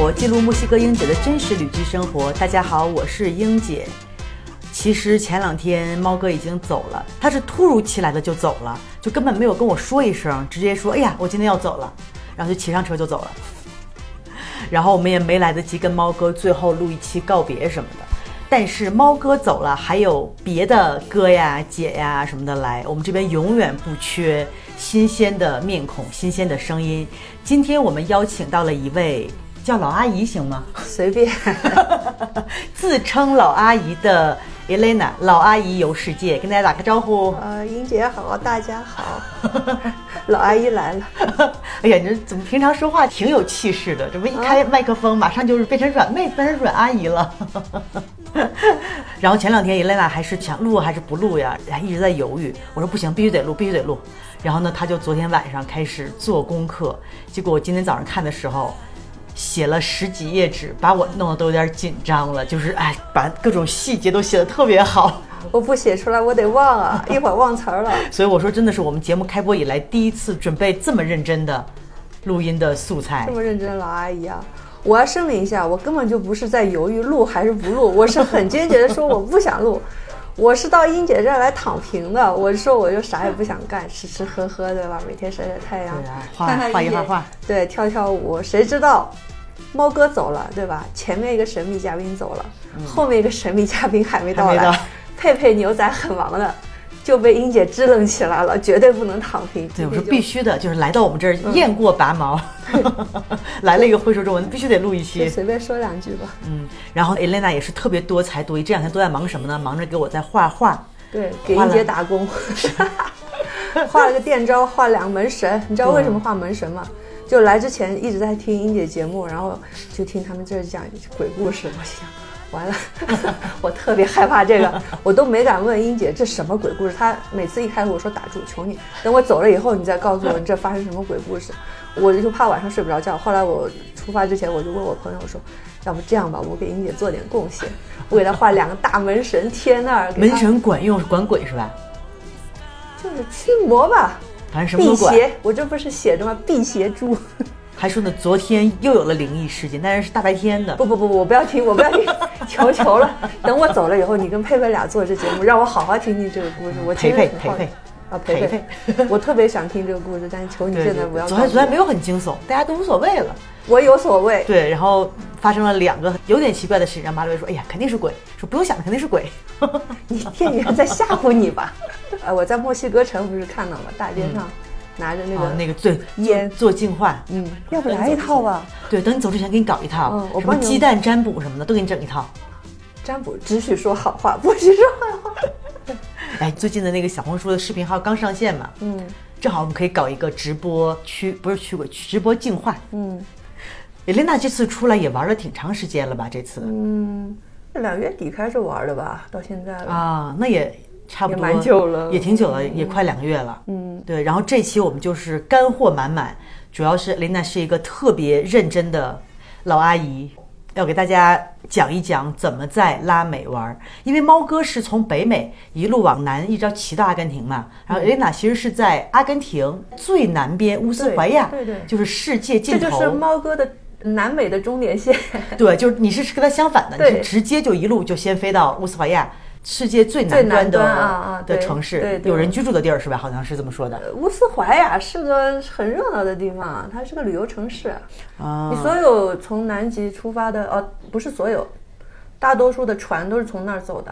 我，记录墨西哥英姐的真实旅居生活。大家好，我是英姐。其实前两天猫哥已经走了，他是突如其来的就走了，就根本没有跟我说一声，直接说：“哎呀，我今天要走了。”然后就骑上车就走了。然后我们也没来得及跟猫哥最后录一期告别什么的。但是猫哥走了，还有别的哥呀、姐呀什么的来，我们这边永远不缺新鲜的面孔、新鲜的声音。今天我们邀请到了一位叫老阿姨行吗？随便，自称老阿姨的 Elena，老阿姨游世界，跟大家打个招呼。呃，英姐好，大家好，老阿姨来了。哎呀，你这怎么平常说话挺有气势的？这不一开麦克风，马上就是变成软妹，变成软阿姨了。然后前两天 Elena 还是想录还是不录呀？还一直在犹豫。我说不行，必须得录，必须得录。然后呢，他就昨天晚上开始做功课，结果我今天早上看的时候，写了十几页纸，把我弄得都有点紧张了。就是哎，把各种细节都写得特别好。我不写出来，我得忘啊，一会儿忘词儿了。所以我说，真的是我们节目开播以来第一次准备这么认真的录音的素材。这么认真，老阿姨啊！我要声明一下，我根本就不是在犹豫录还是不录，我是很坚决的说我不想录，我是到英姐这儿来躺平的。我说我就啥也不想干，吃吃喝喝，对吧？每天晒晒太阳，画画一画画，对，跳跳舞。谁知道猫哥走了，对吧？前面一个神秘嘉宾走了，后面一个神秘嘉宾还没到来。佩佩牛仔很忙的。就被英姐支棱起来了，绝对不能躺平。对，我说必须的，就是来到我们这儿雁过拔毛，来了一个会说中文，必须得录一期。随便说两句吧。嗯，然后 Elena 也是特别多才多艺，这两天都在忙什么呢？忙着给我在画画。对，给英姐打工。画了个电招，画两个门神。你知道为什么画门神吗？就来之前一直在听英姐节目，然后就听他们这儿讲鬼故事，我想。完了，我特别害怕这个，我都没敢问英姐这什么鬼故事。她每次一开口我说打住，求你，等我走了以后你再告诉我这发生什么鬼故事，我就怕晚上睡不着觉。后来我出发之前我就问我朋友说，要不这样吧，我给英姐做点贡献，我给她画两个大门神贴那儿。门神管用，管鬼是吧？就是驱魔吧，反正什么都管。辟邪，我这不是写着吗？辟邪珠。还说呢，昨天又有了灵异事件，但是是大白天的。不不不，我不要听，我不要听，求求了。等我走了以后，你跟佩佩俩做这节目，让我好好听听这个故事。我陪陪陪陪啊佩佩，我特别想听这个故事，但是求你现在不要。昨天昨天没有很惊悚，大家都无所谓了。我有所谓。对，然后发生了两个有点奇怪的事情，让马六说：“哎呀，肯定是鬼。”说不用想，肯定是鬼。你店员在吓唬你吧？呃，我在墨西哥城不是看到吗？大街上。拿着那个那个对烟做净化，嗯，要不来一套吧？对，等你走之前给你搞一套，什么鸡蛋占卜什么的都给你整一套。占卜只许说好话，不许说坏话。哎，最近的那个小红书的视频号刚上线嘛，嗯，正好我们可以搞一个直播驱，不是驱鬼，直播净化。嗯，李琳娜这次出来也玩了挺长时间了吧？这次，嗯，两月底开始玩的吧，到现在了啊，那也。差不多蛮久了，也挺久了，也快两个月了。嗯，对。然后这期我们就是干货满满，主要是琳娜是一个特别认真的老阿姨，要给大家讲一讲怎么在拉美玩。因为猫哥是从北美一路往南，一直要骑到阿根廷嘛。然后琳娜其实是在阿根廷最南边乌斯怀亚，对对，就是世界尽头。这就是猫哥的南美的终点线。对，就是你是跟他相反的，你是直接就一路就先飞到乌斯怀亚。世界最南端的啊啊的城市，有人居住的地儿是吧？好像是这么说的。乌斯怀亚是个很热闹的地方，它是个旅游城市啊。你所有从南极出发的，哦，不是所有，大多数的船都是从那儿走的。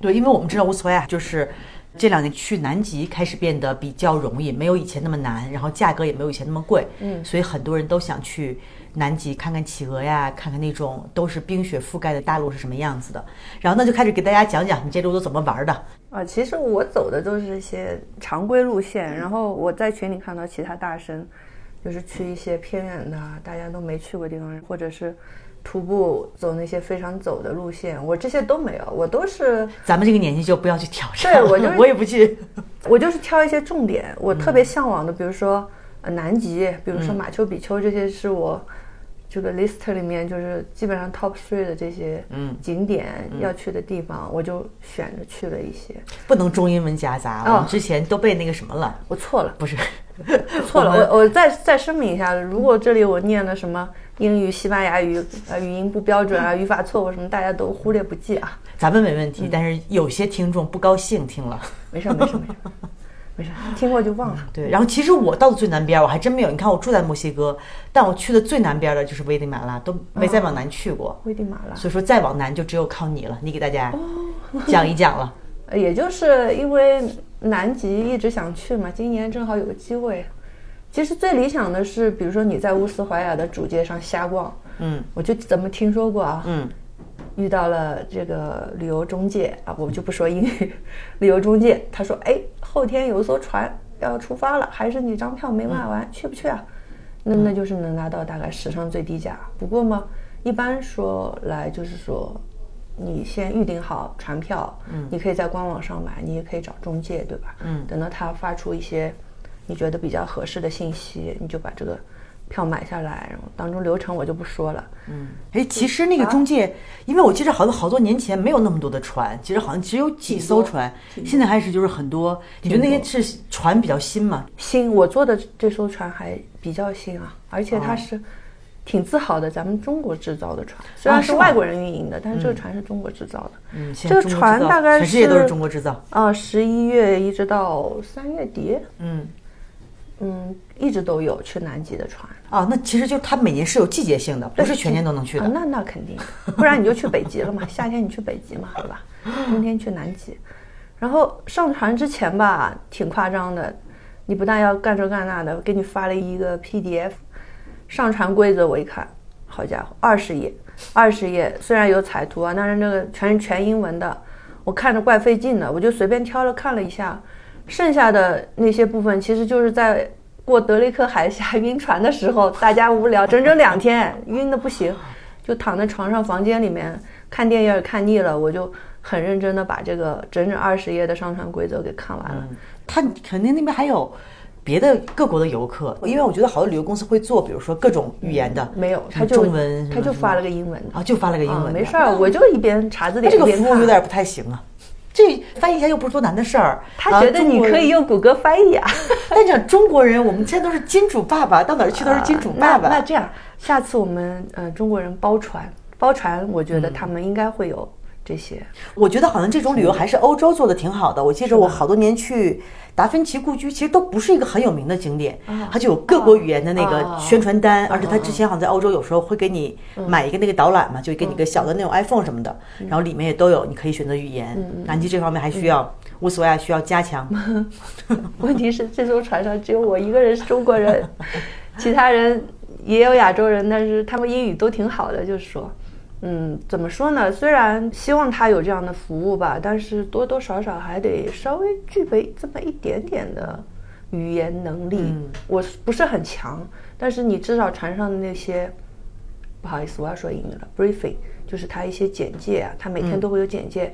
对，因为我们知道乌斯怀亚就是这两年去南极开始变得比较容易，没有以前那么难，然后价格也没有以前那么贵，嗯，所以很多人都想去。南极看看企鹅呀，看看那种都是冰雪覆盖的大陆是什么样子的。然后那就开始给大家讲讲你这路都怎么玩的啊。其实我走的都是一些常规路线，然后我在群里看到其他大神，就是去一些偏远的大家都没去过地方，或者是徒步走那些非常走的路线。我这些都没有，我都是咱们这个年纪就不要去挑战。对我就 我也不去，我就是挑一些重点，我特别向往的，比如说南极，比如说马丘比丘，这些是我。这个 list 里面就是基本上 top three 的这些景点要去的地方，我就选着去了一些。不能中英文夹杂，我们之前都被那个什么了。我错了，不是错了，我我再再声明一下，如果这里我念的什么英语、西班牙语呃语音不标准啊、语法错误什么，大家都忽略不计啊。咱们没问题，但是有些听众不高兴听了。没事没事没事没事，听过就忘了。对，然后其实我到的最南边，我还真没有。你看我住在墨西哥，但我去的最南边的就是危地马拉，都没再往南去过。危地马拉，所以说再往南就只有靠你了，你给大家讲一讲了。呃 也就是因为南极一直想去嘛，今年正好有个机会。其实最理想的是，比如说你在乌斯怀亚的主街上瞎逛，嗯我就怎么听说过啊，嗯遇到了这个旅游中介啊，我就不说英语，旅游中介他说，哎，后天有一艘船要出发了，还是你张票没卖完，去不去啊？那那就是能拿到大概史上最低价。不过嘛，一般说来就是说，你先预定好船票，嗯，你可以在官网上买，你也可以找中介，对吧？嗯等到他发出一些你觉得比较合适的信息，你就把这个票买下来，然后当中流程我就不说了。嗯。哎，其实那个中介，因为我记得好多好多年前没有那么多的船，其实好像只有几艘船，现在开始就是很多。你觉得那些是船比较新吗？新，我坐的这艘船还比较新啊，而且哦它是挺自豪的，咱们中国制造的船，虽然是外国人运营的，但是这个船是中国制造的。嗯，现这个船大概全世界都是是中国制造。啊，十一月一直到三月底，嗯。嗯，一直都有去南极的船。啊，那其实就是它每年是有季节性的，不是全年都能去的。啊，那那肯定，不然你就去北极了嘛。夏天你去北极嘛，对吧？冬天去南极。然后上船之前吧，挺夸张的，你不但要干这干那的，给你发了一个 PDF，上船规则我一看，好家伙，二十页，二十页，虽然有彩图啊，但是那个全全英文的，我看着怪费劲的，我就随便挑了看了一下，剩下的那些部分其实就是在过德雷克海峡晕船的时候，大家无聊，整整两天晕的不行，就躺在床上房间里面看电影看腻了，我就很认真的把这个整整二十页的上船规则给看完了。他肯定那边还有别的各国的游客，因为我觉得好多旅游公司会做，比如说各种语言的，没有，他就中文他就发了个英文的啊，就发了个英啊文的，没事儿，我就一边查字典这个。服务有点不太行啊。这翻译一下又不是多难的事儿，他觉得你可以用。谷歌翻译啊。但讲中国人，我们现在都是金主爸爸，到哪儿去都是金主爸爸。那那这样，下次我们呃中国人包船，包船，我嗯觉得他们应该会有这些。我觉得好像这种旅游还是欧洲做的挺好的。我记着我好多年去达芬奇故居，其实都不是一个很有名的景点，它就有各国语言的那个啊宣传单，而且它之前好像在欧洲有时候会给你嗯买一个那个导览嘛，就给你个小的那种 iPhone 什么的，然后里面也都有，你可以选择语言。嗯南极这方面还需要乌斯维亚需要加强。问题是这艘船上只有我一个人是中国人，其他人也有亚洲人，但是他们英语都挺好的，就是说。嗯，怎么说呢？虽然希望他有这样的服务吧，但是多多少少还得稍微具备这么一点点的语言能力。嗯我不是很强，但是你至少船上的那些，不好意思，我要说英语了，briefing 就是他一些简介啊，他每天都会有简介。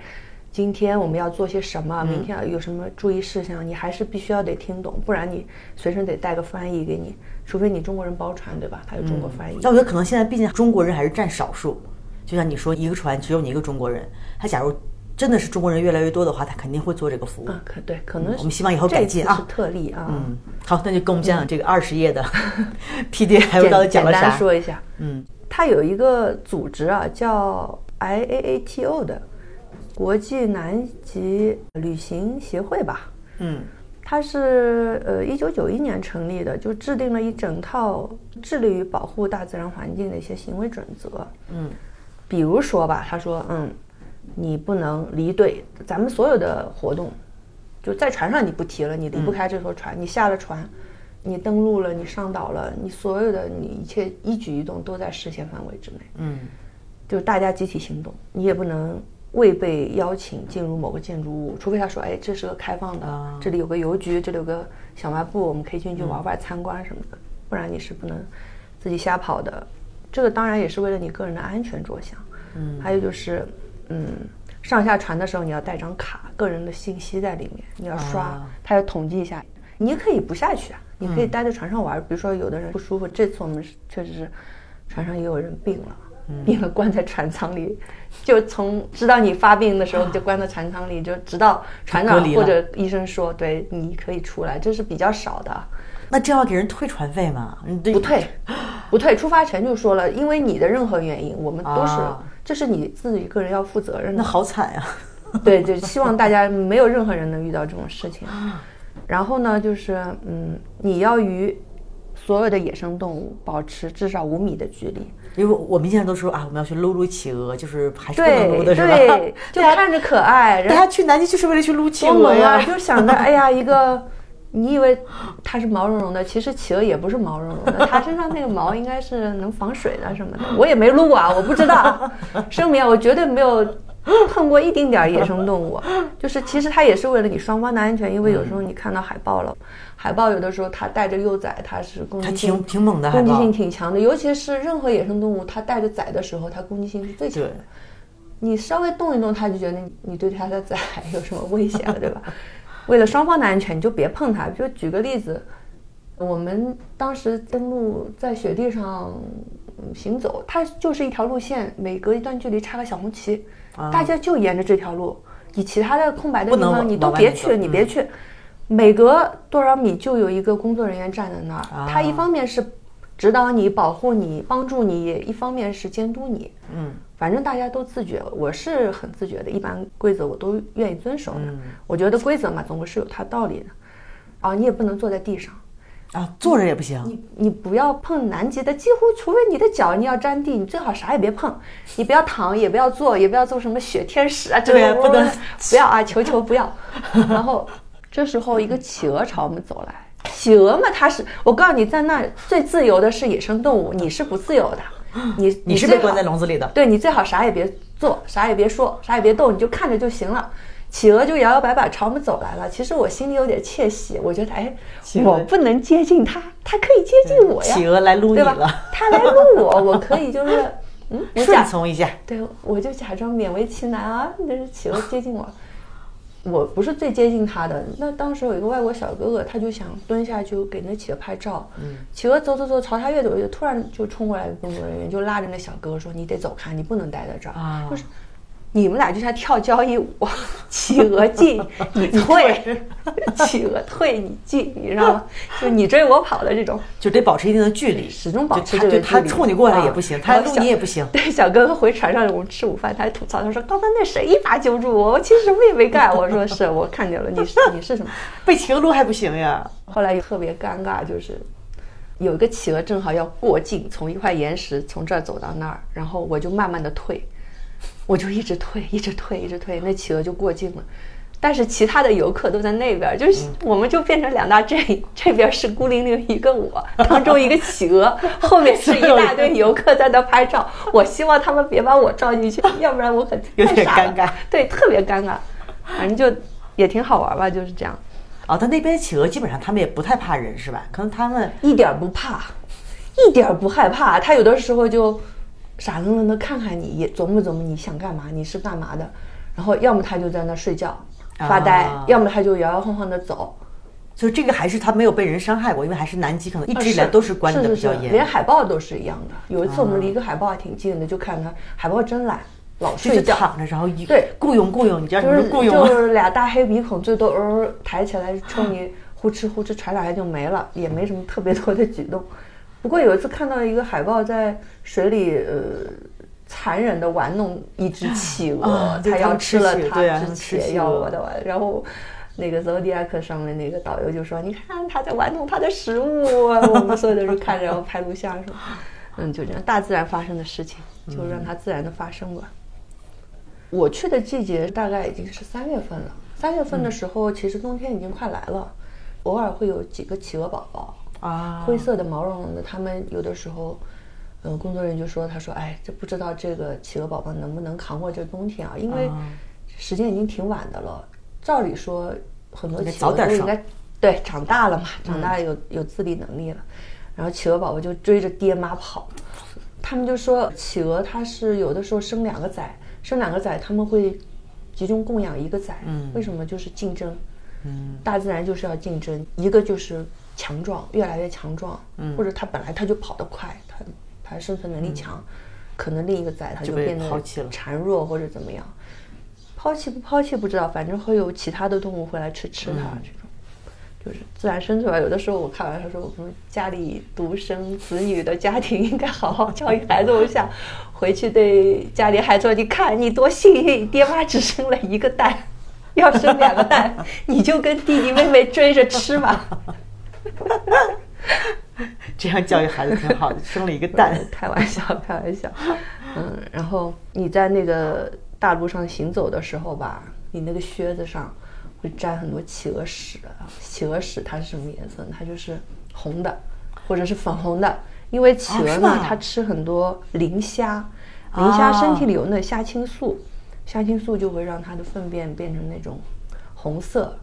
今天我们要做些什么？明天有什么注意事项？你还是必须要得听懂，不然你随身得带个翻译给你，除非你中国人包船，对吧？他有中国翻译。那我觉得可能现在毕竟中国人还是占少数，就像你说，一个船只有你一个中国人，他假如真的是中国人越来越多的话，他肯定会做这个服务。啊，可对，可能我们希望以后改进啊是特例啊。嗯，好，那就跟我们讲讲这个二十页的 PDF 到底讲了简单啥？说一下，嗯，它有一个组织啊，叫 IAATO 的国际南极旅行协会吧。嗯它是呃一九九一年成立的，就制定了一整套致力于保护大自然环境的一些行为准则。嗯比如说吧，他说，嗯，你不能离队，咱们所有的活动，就在船上你不提了，你离不开这艘船，你下了船，你登陆了，你上岛了，你所有的你一切一举一动都在视线范围之内，嗯。就是大家集体行动，你也不能未被邀请进入某个建筑物，除非他说，哎，这是个开放的，啊。这里有个邮局，这里有个小卖部，我们可以进去玩玩、参观什么的，不然你是不能自己瞎跑的。这个当然也是为了你个人的安全着想。嗯还有就是，嗯，上下船的时候你要带张卡，个人的信息在里面，你要刷，啊他要统计一下。你可以不下去啊，你可以待在船上玩。比如说有的人不舒服，这次我们确实是船上也有人病了，病了关在船舱里，就从知道你发病的时候 就关在船舱里，就直到船长或者医生说对你可以出来，这是比较少的。那这要给人退船费吗？你不退，不退。出发前就说了，因为你的任何原因，我们都是，啊这是你自己个人要负责任的。那好惨呀！对，就希望大家没有任何人能遇到这种事情。然后呢，就是嗯，你要与所有的野生动物保持至少五米的距离。因为我们现在都说啊，我们要去撸撸企鹅，就是还是不能对撸的是吧？对，就看着可爱，然后大家去南极就是为了去撸企鹅呀。就想着，哎呀，一个。你以为它是毛茸茸的，其实企鹅也不是毛茸茸的，它身上那个毛应该是能防水的什么的。我也没撸过啊，我不知道。声明啊，我绝对没有碰过一丁点儿野生动物。就是其实它也是为了你双方的安全，因为有时候你看到海豹了，海豹有的时候它带着幼崽，它是攻击性挺挺猛的，攻击性。挺强的，尤其是任何野生动物，它带着崽的时候，它攻击性是最强的。你稍微动一动，它就觉得你你对它的崽有什么危险了，对吧？为了双方的安全，你就别碰它。就举个例子，我们当时登陆在雪地上嗯行走，它就是一条路线，每隔一段距离插个小红旗，大家就沿着这条路，你其他的空白的地方你都别去，你别嗯去。每隔多少米就有一个工作人员站在那儿，啊他一方面是指导你、保护你、帮助你，一方面是监督你。嗯，反正大家都自觉，我是很自觉的，一般规则我都愿意遵守的。嗯我觉得规则嘛，总归是有它道理的。啊，你也不能坐在地上，啊，坐着也不行。你你不要碰南极的，几乎除非你的脚你要沾地，你最好啥也别碰，你不要躺，也不要坐，也不要做什么雪天使啊，这对啊种不能 不要啊，求求不要。然后这时候一个企鹅朝我们走来，企鹅嘛，它是我告诉你，在那儿最自由的是野生动物，你是不自由的，你你是被关在笼子里的。对你最好啥也别做，啥也别说，啥也别动，你就看着就行了。企鹅就摇摇摆摆朝我们走来了，其实我心里有点窃喜，我觉得哎，我不能接近它，它可以接近我呀，企鹅来撸你了，？它来撸我，我可以就是 嗯，我顺从一下。对，我就假装勉为其难啊，那是企鹅接近我，我不是最接近他的。那当时有一个外国小哥哥，他就想蹲下去给那企鹅拍照。嗯，企鹅走走走，朝他越走越，突然就冲过来一个工作人员，就拉着那小哥哥说：“你得走开，你不能待在这儿。啊就是你们俩就像跳交谊舞，企鹅进 你退，企鹅退你进，你知道吗？就你追我跑的这种。就得保持一定的距离，始终保持距离冲你过来啊也不行，他撸然后小你也不行。对，小哥哥回船上我们吃午饭，他还吐槽，他说刚才那谁一把揪住我，我其实什么也没干。我说是我看见了，你是你是什么？被企鹅撸还不行呀？后来又特别尴尬，就是有一个企鹅正好要过境，从一块岩石从这儿走到那儿，然后我就慢慢的退，我就一直退，一直退，一直退，那企鹅就过境了。但是其他的游客都在那边，就是我们就变成两大阵营，这边是孤零零一个我，当中一个企鹅，后面是一大堆游客在那拍照。我希望他们别把我照进去，要不然我很有点尴尬。对，特别尴尬，反正就也挺好玩吧，就是这样。哦，但那边企鹅基本上他们也不太怕人是吧？可能他们一点儿不怕，一点儿不害怕。他有的时候就傻愣愣的看看你，也琢磨琢磨你想干嘛，你是干嘛的。然后要么他就在那睡觉发呆，啊要么他就摇摇晃晃的走。就这个还是他没有被人伤害过，因为还是南极可能一直以来啊都是关的比较是是连，海豹都是一样的。有一次我们离一个海豹还挺近的，就看它海豹真懒，老是睡觉。躺着，然后一对雇佣雇佣，你知道什就是么是雇佣吗？就是俩大黑鼻孔，最多偶尔抬起来冲你呼哧呼哧传两下就没了，也没什么特别多的举动。不过有一次看到一个海豹在水里，呃，残忍的玩弄一只企鹅，它要吃了它之前要我的玩，然后。那个 Zodiac 上面那个导游就说：“你看他在玩弄他的食物。”我们所有的人看着，然后拍录像什么，嗯，就这样，大自然发生的事情，就让它自然的发生吧。我去的季节大概已经是三月份了。三月份的时候，其实冬天已经快来了，偶尔会有几个企鹅宝宝，啊，灰色的、毛茸茸的。他们有的时候，嗯，工作人员就说：“他说，哎，这不知道这个企鹅宝宝能不能扛过这冬天啊？因为啊时间已经挺晚的了。照理说，很多企鹅都应该对长大了嘛，长大有有自理能力了。然后企鹅宝宝就追着爹妈跑。他们就说，企鹅它是有的时候生两个崽，生两个崽他们会集中供养一个崽。嗯为什么？就是竞争。嗯，大自然就是要竞争，一个就是强壮，越来越强壮，嗯或者他本来他就跑得快，他他生存能力强，可能另一个崽他就变得孱弱或者怎么样，抛弃不抛弃不知道，反正会有其他的动物会来吃吃它、嗯这种。就是自然生出来。有的时候我开玩笑说，我们家里独生子女的家庭应该好好教育孩子。我想回去对家里孩子说：“你看你多幸运，爹妈只生了一个蛋，要生两个蛋，你就跟弟弟妹妹追着吃吧。” 这样教育孩子挺好的，生了一个蛋。开玩笑，开玩笑。嗯，然后你在那个大路上行走的时候吧，你那个靴子上会沾很多企鹅屎。企鹅屎它是什么颜色？它就是红的，或者是粉红的。因为企鹅呢，它吃很多磷虾，磷虾身体里有那虾青素，虾青素就会让它的粪便变成那种红色。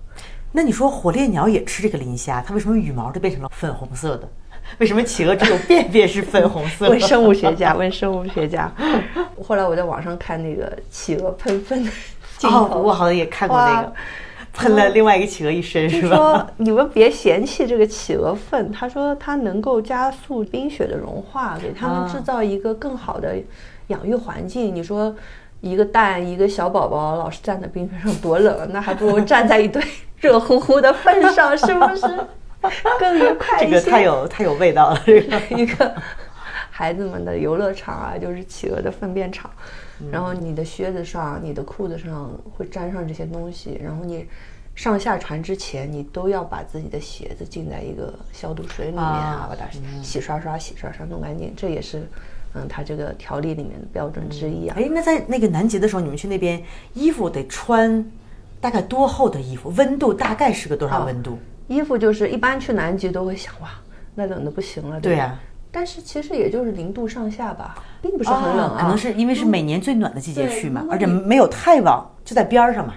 那你说火烈鸟也吃这个磷虾，它为什么羽毛就变成了粉红色的？为什么企鹅只有便便是粉红色？问生物学家，问生物学家。后来我在网上看那个企鹅喷粪的镜头，我好像也看过那个，喷了另外一个企鹅一身，是吧？说你们别嫌弃这个企鹅粪，他说它能够加速冰雪的融化，给他们制造一个更好的养育环境。你说一个蛋，一个小宝宝老是站在冰面上多冷，那还不如站在一堆 热乎乎的粪上，是不是？更愉快一些，这个太有太有味道了。这个一个孩子们的游乐场啊，就是企鹅的粪便场。然后你的靴子上、你的裤子上会沾上这些东西。然后你上下船之前，你都要把自己的鞋子浸在一个消毒水里面啊，把它洗刷刷、洗刷刷弄干净。这也是嗯，它这个条例里面的标准之一啊。哎，那在那个南极的时候，你们去那边衣服得穿大概多厚的衣服？温度大概是个多少温度？衣服就是一般去南极都会想哇，那冷的不行了。对呀，但是其实也就是零度上下吧，并不是很冷啊。可能是因为是每年最暖的季节去嘛，而且没有太往，就在边儿上嘛，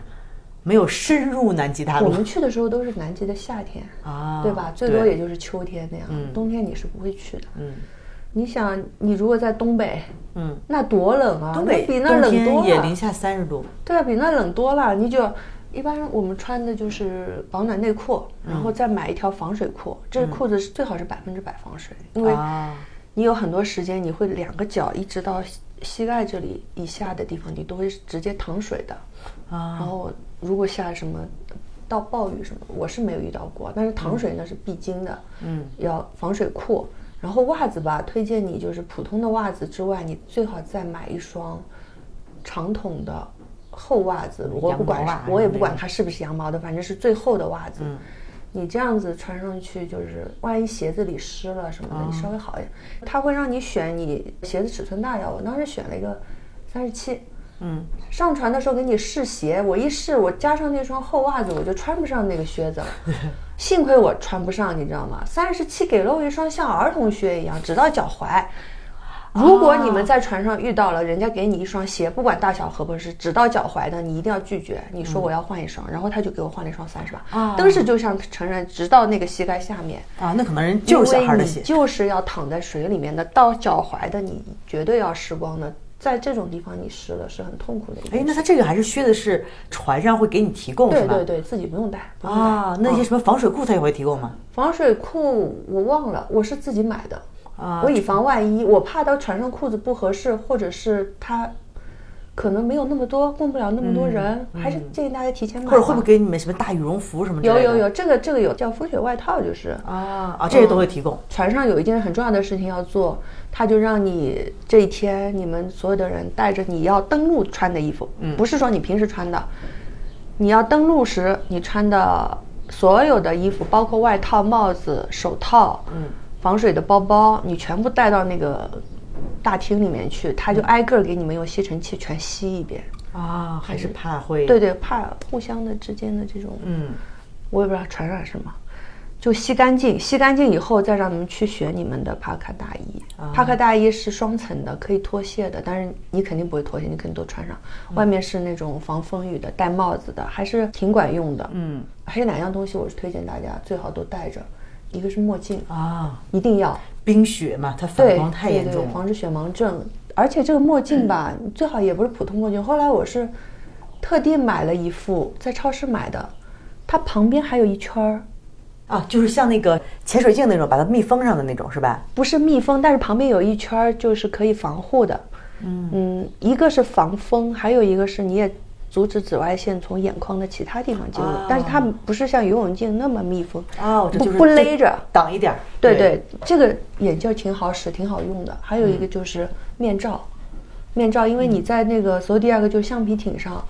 没有深入南极大陆。我们去的时候都是南极的夏天啊，对吧？最多也就是秋天那样，冬天你是不会去的。嗯，你想，你如果在东北，嗯，那多冷啊！东北比那冷多了，也零下三十度。对啊，比那冷多了，你就。一般我们穿的就是保暖内裤，然后再买一条防水裤。这裤子是最好是百分之百防水，因为你有很多时间你会两个脚一直到膝盖这里以下的地方，你都会直接淌水的。啊，然后如果下什么到暴雨什么，我是没有遇到过，但是淌水那是必经的。嗯，要防水裤，然后袜子吧，推荐你就是普通的袜子之外，你最好再买一双长筒的。厚袜子，我不管，我也不管它是不是羊毛的，反正是最厚的袜子。你这样子穿上去，就是万一鞋子里湿了什么的，你稍微好一点。他会让你选你鞋子尺寸大小，我当时选了一个三十七。嗯，上船的时候给你试鞋，我一试，我加上那双厚袜子，我就穿不上那个靴子了。幸亏我穿不上，你知道吗？三十七给了我一双像儿童靴一样，直到脚踝。如果你们在船上遇到了人家给你一双鞋，不管大小合不合适，直到脚踝的，你一定要拒绝。你说我要换一双，然后他就给我换了一双三十八。啊，当时就像成人，直到那个膝盖下面。啊，那可能人就是小孩的鞋，就是要躺在水里面的，到脚踝的你绝对要湿光的。在这种地方你湿了是很痛苦的。哎，那他这个还是靴子是船上会给你提供是吧？对对对，自己不用带。啊，那些什么防水裤他也会提供吗？防水裤我忘了，我是自己买的啊。我以防万一，我怕到船上裤子不合适，或者是它可能没有那么多，供不了那么多人，还是建议大家提前买。或者会不会给你们什么大羽绒服什么的？有有有，这个这个有叫风雪外套，就是啊啊，这些都会提供。船上有一件很重要的事情要做，他就让你这一天你们所有的人带着你要登录穿的衣服，嗯，不是说你平时穿的，你要登录时你穿的所有的衣服，包括外套、帽子、手套，嗯。防水的包包，你全部带到那个大厅里面去，他就挨个给你们用吸尘器全吸一遍。啊，还是怕会？对对，怕互相的之间的这种，嗯，我也不知道传染什么，就吸干净，吸干净以后再让你们去选你们的帕克大衣。帕克大衣是双层的，可以脱卸的，但是你肯定不会脱卸，你肯定都穿上。外面是那种防风雨的，戴帽子的，还是挺管用的。嗯，还有两样东西，我是推荐大家最好都带着。一个是墨镜啊，一定要冰雪嘛，它反光太严重，防止雪盲症。而且这个墨镜吧，最好也不是普通墨镜。后来我是特地买了一副，在超市买的，它旁边还有一圈儿啊，就是像那个潜水镜那种，把它密封上的那种，是吧？不是密封，但是旁边有一圈儿，就是可以防护的。嗯嗯，一个是防风，还有一个是你也阻止紫外线从眼眶的其他地方进入，啊但是它不是像游泳镜那么密封，哦，这不就是不勒着。挡一点儿。对对，这个眼镜儿挺好使，挺好用的。还有嗯一个就是面罩，面罩，因为你在那个，所以第二个就是橡皮艇上，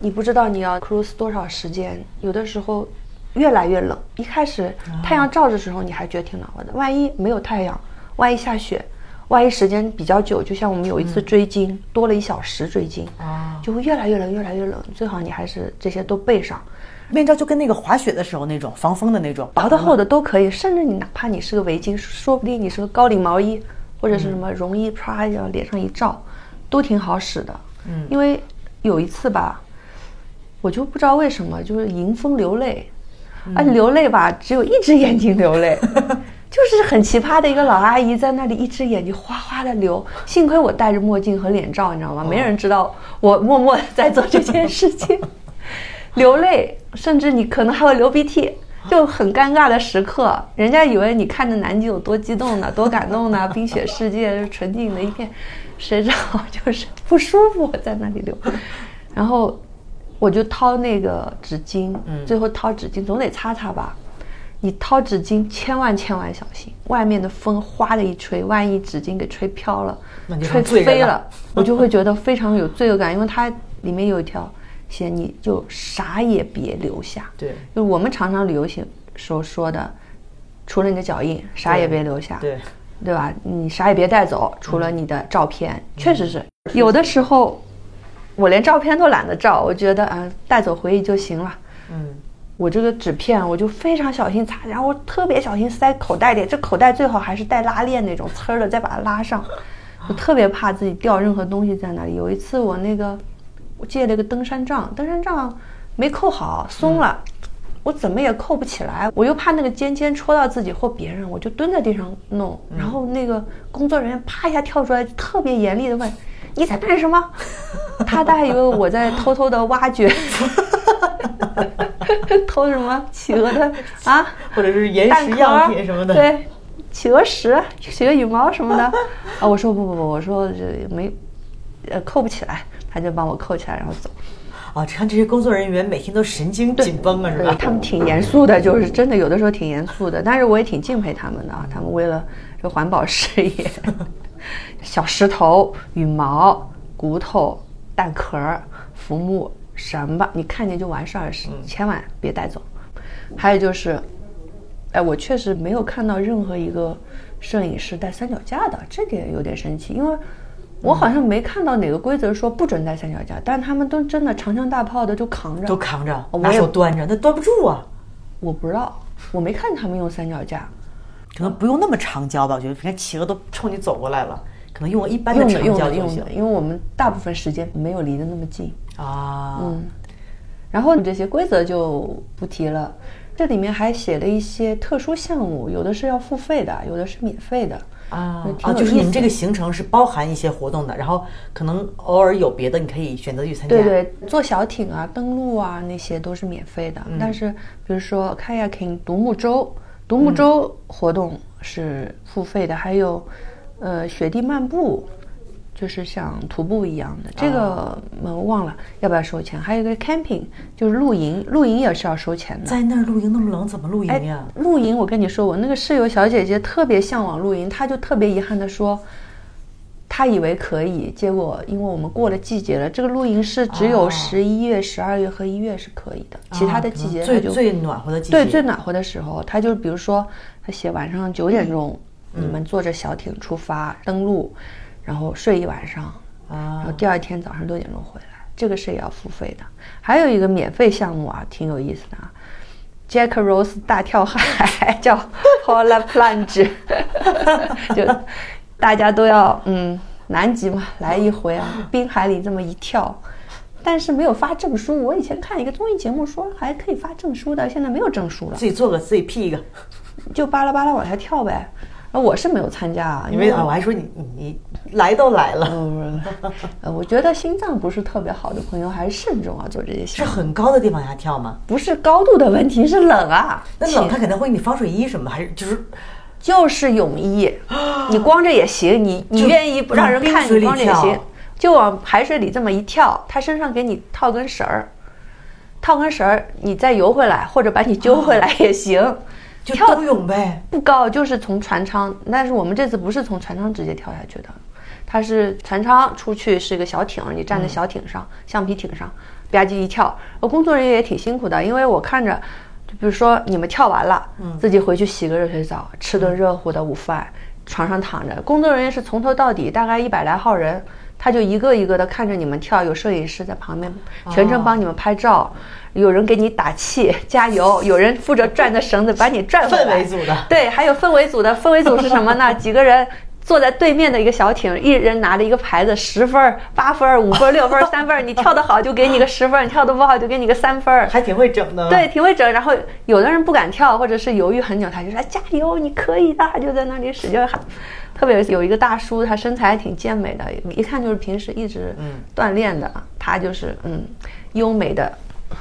你不知道你要 cruise 多少时间，有的时候越来越冷。一开始啊太阳照的时候，你还觉得挺暖和的，万一没有太阳，万一下雪，万一时间比较久，就像我们有一次追鲸，多了一小时追鲸，就会越来越冷，越来越冷。最好你还是这些都备上。面罩就跟那个滑雪的时候那种防风的那种，薄的厚的都可以，甚至你哪怕你是个围巾，说不定你是个高领毛衣或者是什么绒衣，啪一下脸上一罩，都挺好使的。嗯，因为有一次吧，我就不知道为什么，就是迎风流泪，啊，流泪吧，只有一只眼睛流泪。就是很奇葩的一个老阿姨在那里，一只眼睛哗哗的流。幸亏我戴着墨镜和脸罩，你知道吗？没人知道我默默地在做这件事情。流泪，甚至你可能还会流鼻涕，就很尴尬的时刻。人家以为你看着南极有多激动呢，多感动呢，冰雪世界纯净的一片，谁知道就是不舒服，在那里流。然后我就掏那个纸巾，最后掏纸巾总得擦擦吧。你掏纸巾千万千万小心，外面的风哗的一吹，万一纸巾给吹飘了吹飞了，我就会觉得非常有罪恶感，因为它里面有一条写，你就啥也别留下。对就是我们常常旅游行时候说的，除了你的脚印，啥也别留下。对，对吧？你啥也别带走，除了你的照片，确实是有的时候，我连照片都懒得照，我觉得啊、带走回忆就行了。嗯，我这个纸片，我就非常小心擦，然后我特别小心塞口袋里，这口袋最好还是带拉链那种，呲儿的再把它拉上。我特别怕自己掉任何东西在那里。有一次我那个我借了一个登山杖，登山杖没扣好，松了。我怎么也扣不起来，我又怕那个尖尖戳到自己或别人，我就蹲在地上弄。然后那个工作人员啪一下跳出来，特别严厉的问：“你在干什么？” 他大概以为我在偷偷的挖掘，偷什么企鹅的啊？或者是岩石样品什么的。，对，企鹅石、企鹅羽毛什么的。啊，我说不不不，我说这没，呃，扣不起来，他就帮我扣起来，然后走。啊，看这些工作人员每天都神经紧绷啊，是对吧？他们挺严肃的，就是真的有的时候挺严肃的，但是我也挺敬佩他们的啊，他们为了这环保事业，小石头、羽毛、骨头、蛋壳儿、浮木什么，你看见就完事儿，是千万别带走。还有就是，哎，我确实没有看到任何一个摄影师带三脚架的，这点有点生气，因为。我好像没看到哪个规则说不准带三脚架，但他们都真的长枪大炮的就扛着，都扛着，拿我也手端着，那端不住啊。我不知道，我没看他们用三脚架，可能不用那么长焦吧，我觉得，你看企鹅都冲你走过来了，可能用个一般的长焦就行因为我们大部分时间没有离得那么近。啊。嗯，然后这些规则就不提了，这里面还写了一些特殊项目，有的是要付费的，有的是免费的。啊啊，就是你们这个行程是包含一些活动的，然后可能偶尔有别的，你可以选择去参加。对对，坐小艇啊、登陆啊那些都是免费的，但是比如说 kayaking 独木舟，独木舟活动是付费的，还有呃雪地漫步，就是像徒步一样的，这个我忘了要不要收钱。还有一个 camping 就是露营，露营也是要收钱的。在那儿露营那么冷，怎么露营呀？露营，我跟你说，我那个室友小姐姐特别向往露营，她就特别遗憾的说，她以为可以，结果因为我们过了季节了，这个露营是只有哦。十一月、十二月和一月是可以的，其他的季节最最暖和的季节，对最暖和的时候，他就比如说，他写晚上九点钟，嗯。你们坐着小艇出发登陆，然后睡一晚上，然啊后第二天早上六点钟回来，这个是也要付费的。还有一个免费项目啊，挺有意思的啊，Jack Rose 大跳海 叫 Polar Plunge，就大家都要嗯南极嘛来一回啊，冰海里这么一跳。但是没有发证书，我以前看一个综艺节目说还可以发证书的，现在没有证书了，自己做个自己 P 一个，就巴拉巴拉往下跳呗。然后我是没有参加啊，因为啊，我还说你你你来都来了，我觉得心脏不是特别好的朋友还是慎重啊，做这些是。很高的地方下跳吗？不是高度的问题，是冷啊。那冷它肯定会给你防水衣什么，还是就是就是泳衣，你光着也行，你你愿意不让人看你光着也行。就往海水里这么一跳，他身上给你套根绳儿，套根绳儿，你再游回来，或者把你揪回来也行。就跳泳呗，不高，就是从船舱。但是我们这次不是从船舱直接跳下去的，它是船舱出去是一个小艇，你站在小艇上，橡皮艇上，吧唧一跳。我，工作人员也挺辛苦的，因为我看着，就比如说你们跳完了，嗯，自己回去洗个热水澡，吃顿热乎的午饭，床上躺着。工作人员是从头到底大概一百来号人。他就一个一个的看着你们跳，有摄影师在旁边全程帮你们拍照，有人给你打气加油，有人负责转着绳子把你转回来。氛围组的，对，还有氛围组的。氛围组是什么呢？几个人坐在对面的一个小艇，一人拿着一个牌子，十分、八分、五分、六分、三分，你跳得好就给你个十分，你跳得不好就给你个三分。还挺会整的。对，挺会整。然后有的人不敢跳，或者是犹豫很久，他就说加油，你可以的，就在那里使劲喊。特别有一个大叔，他身材还挺健美的，一看就是平时一直锻炼的。他就是嗯，优美的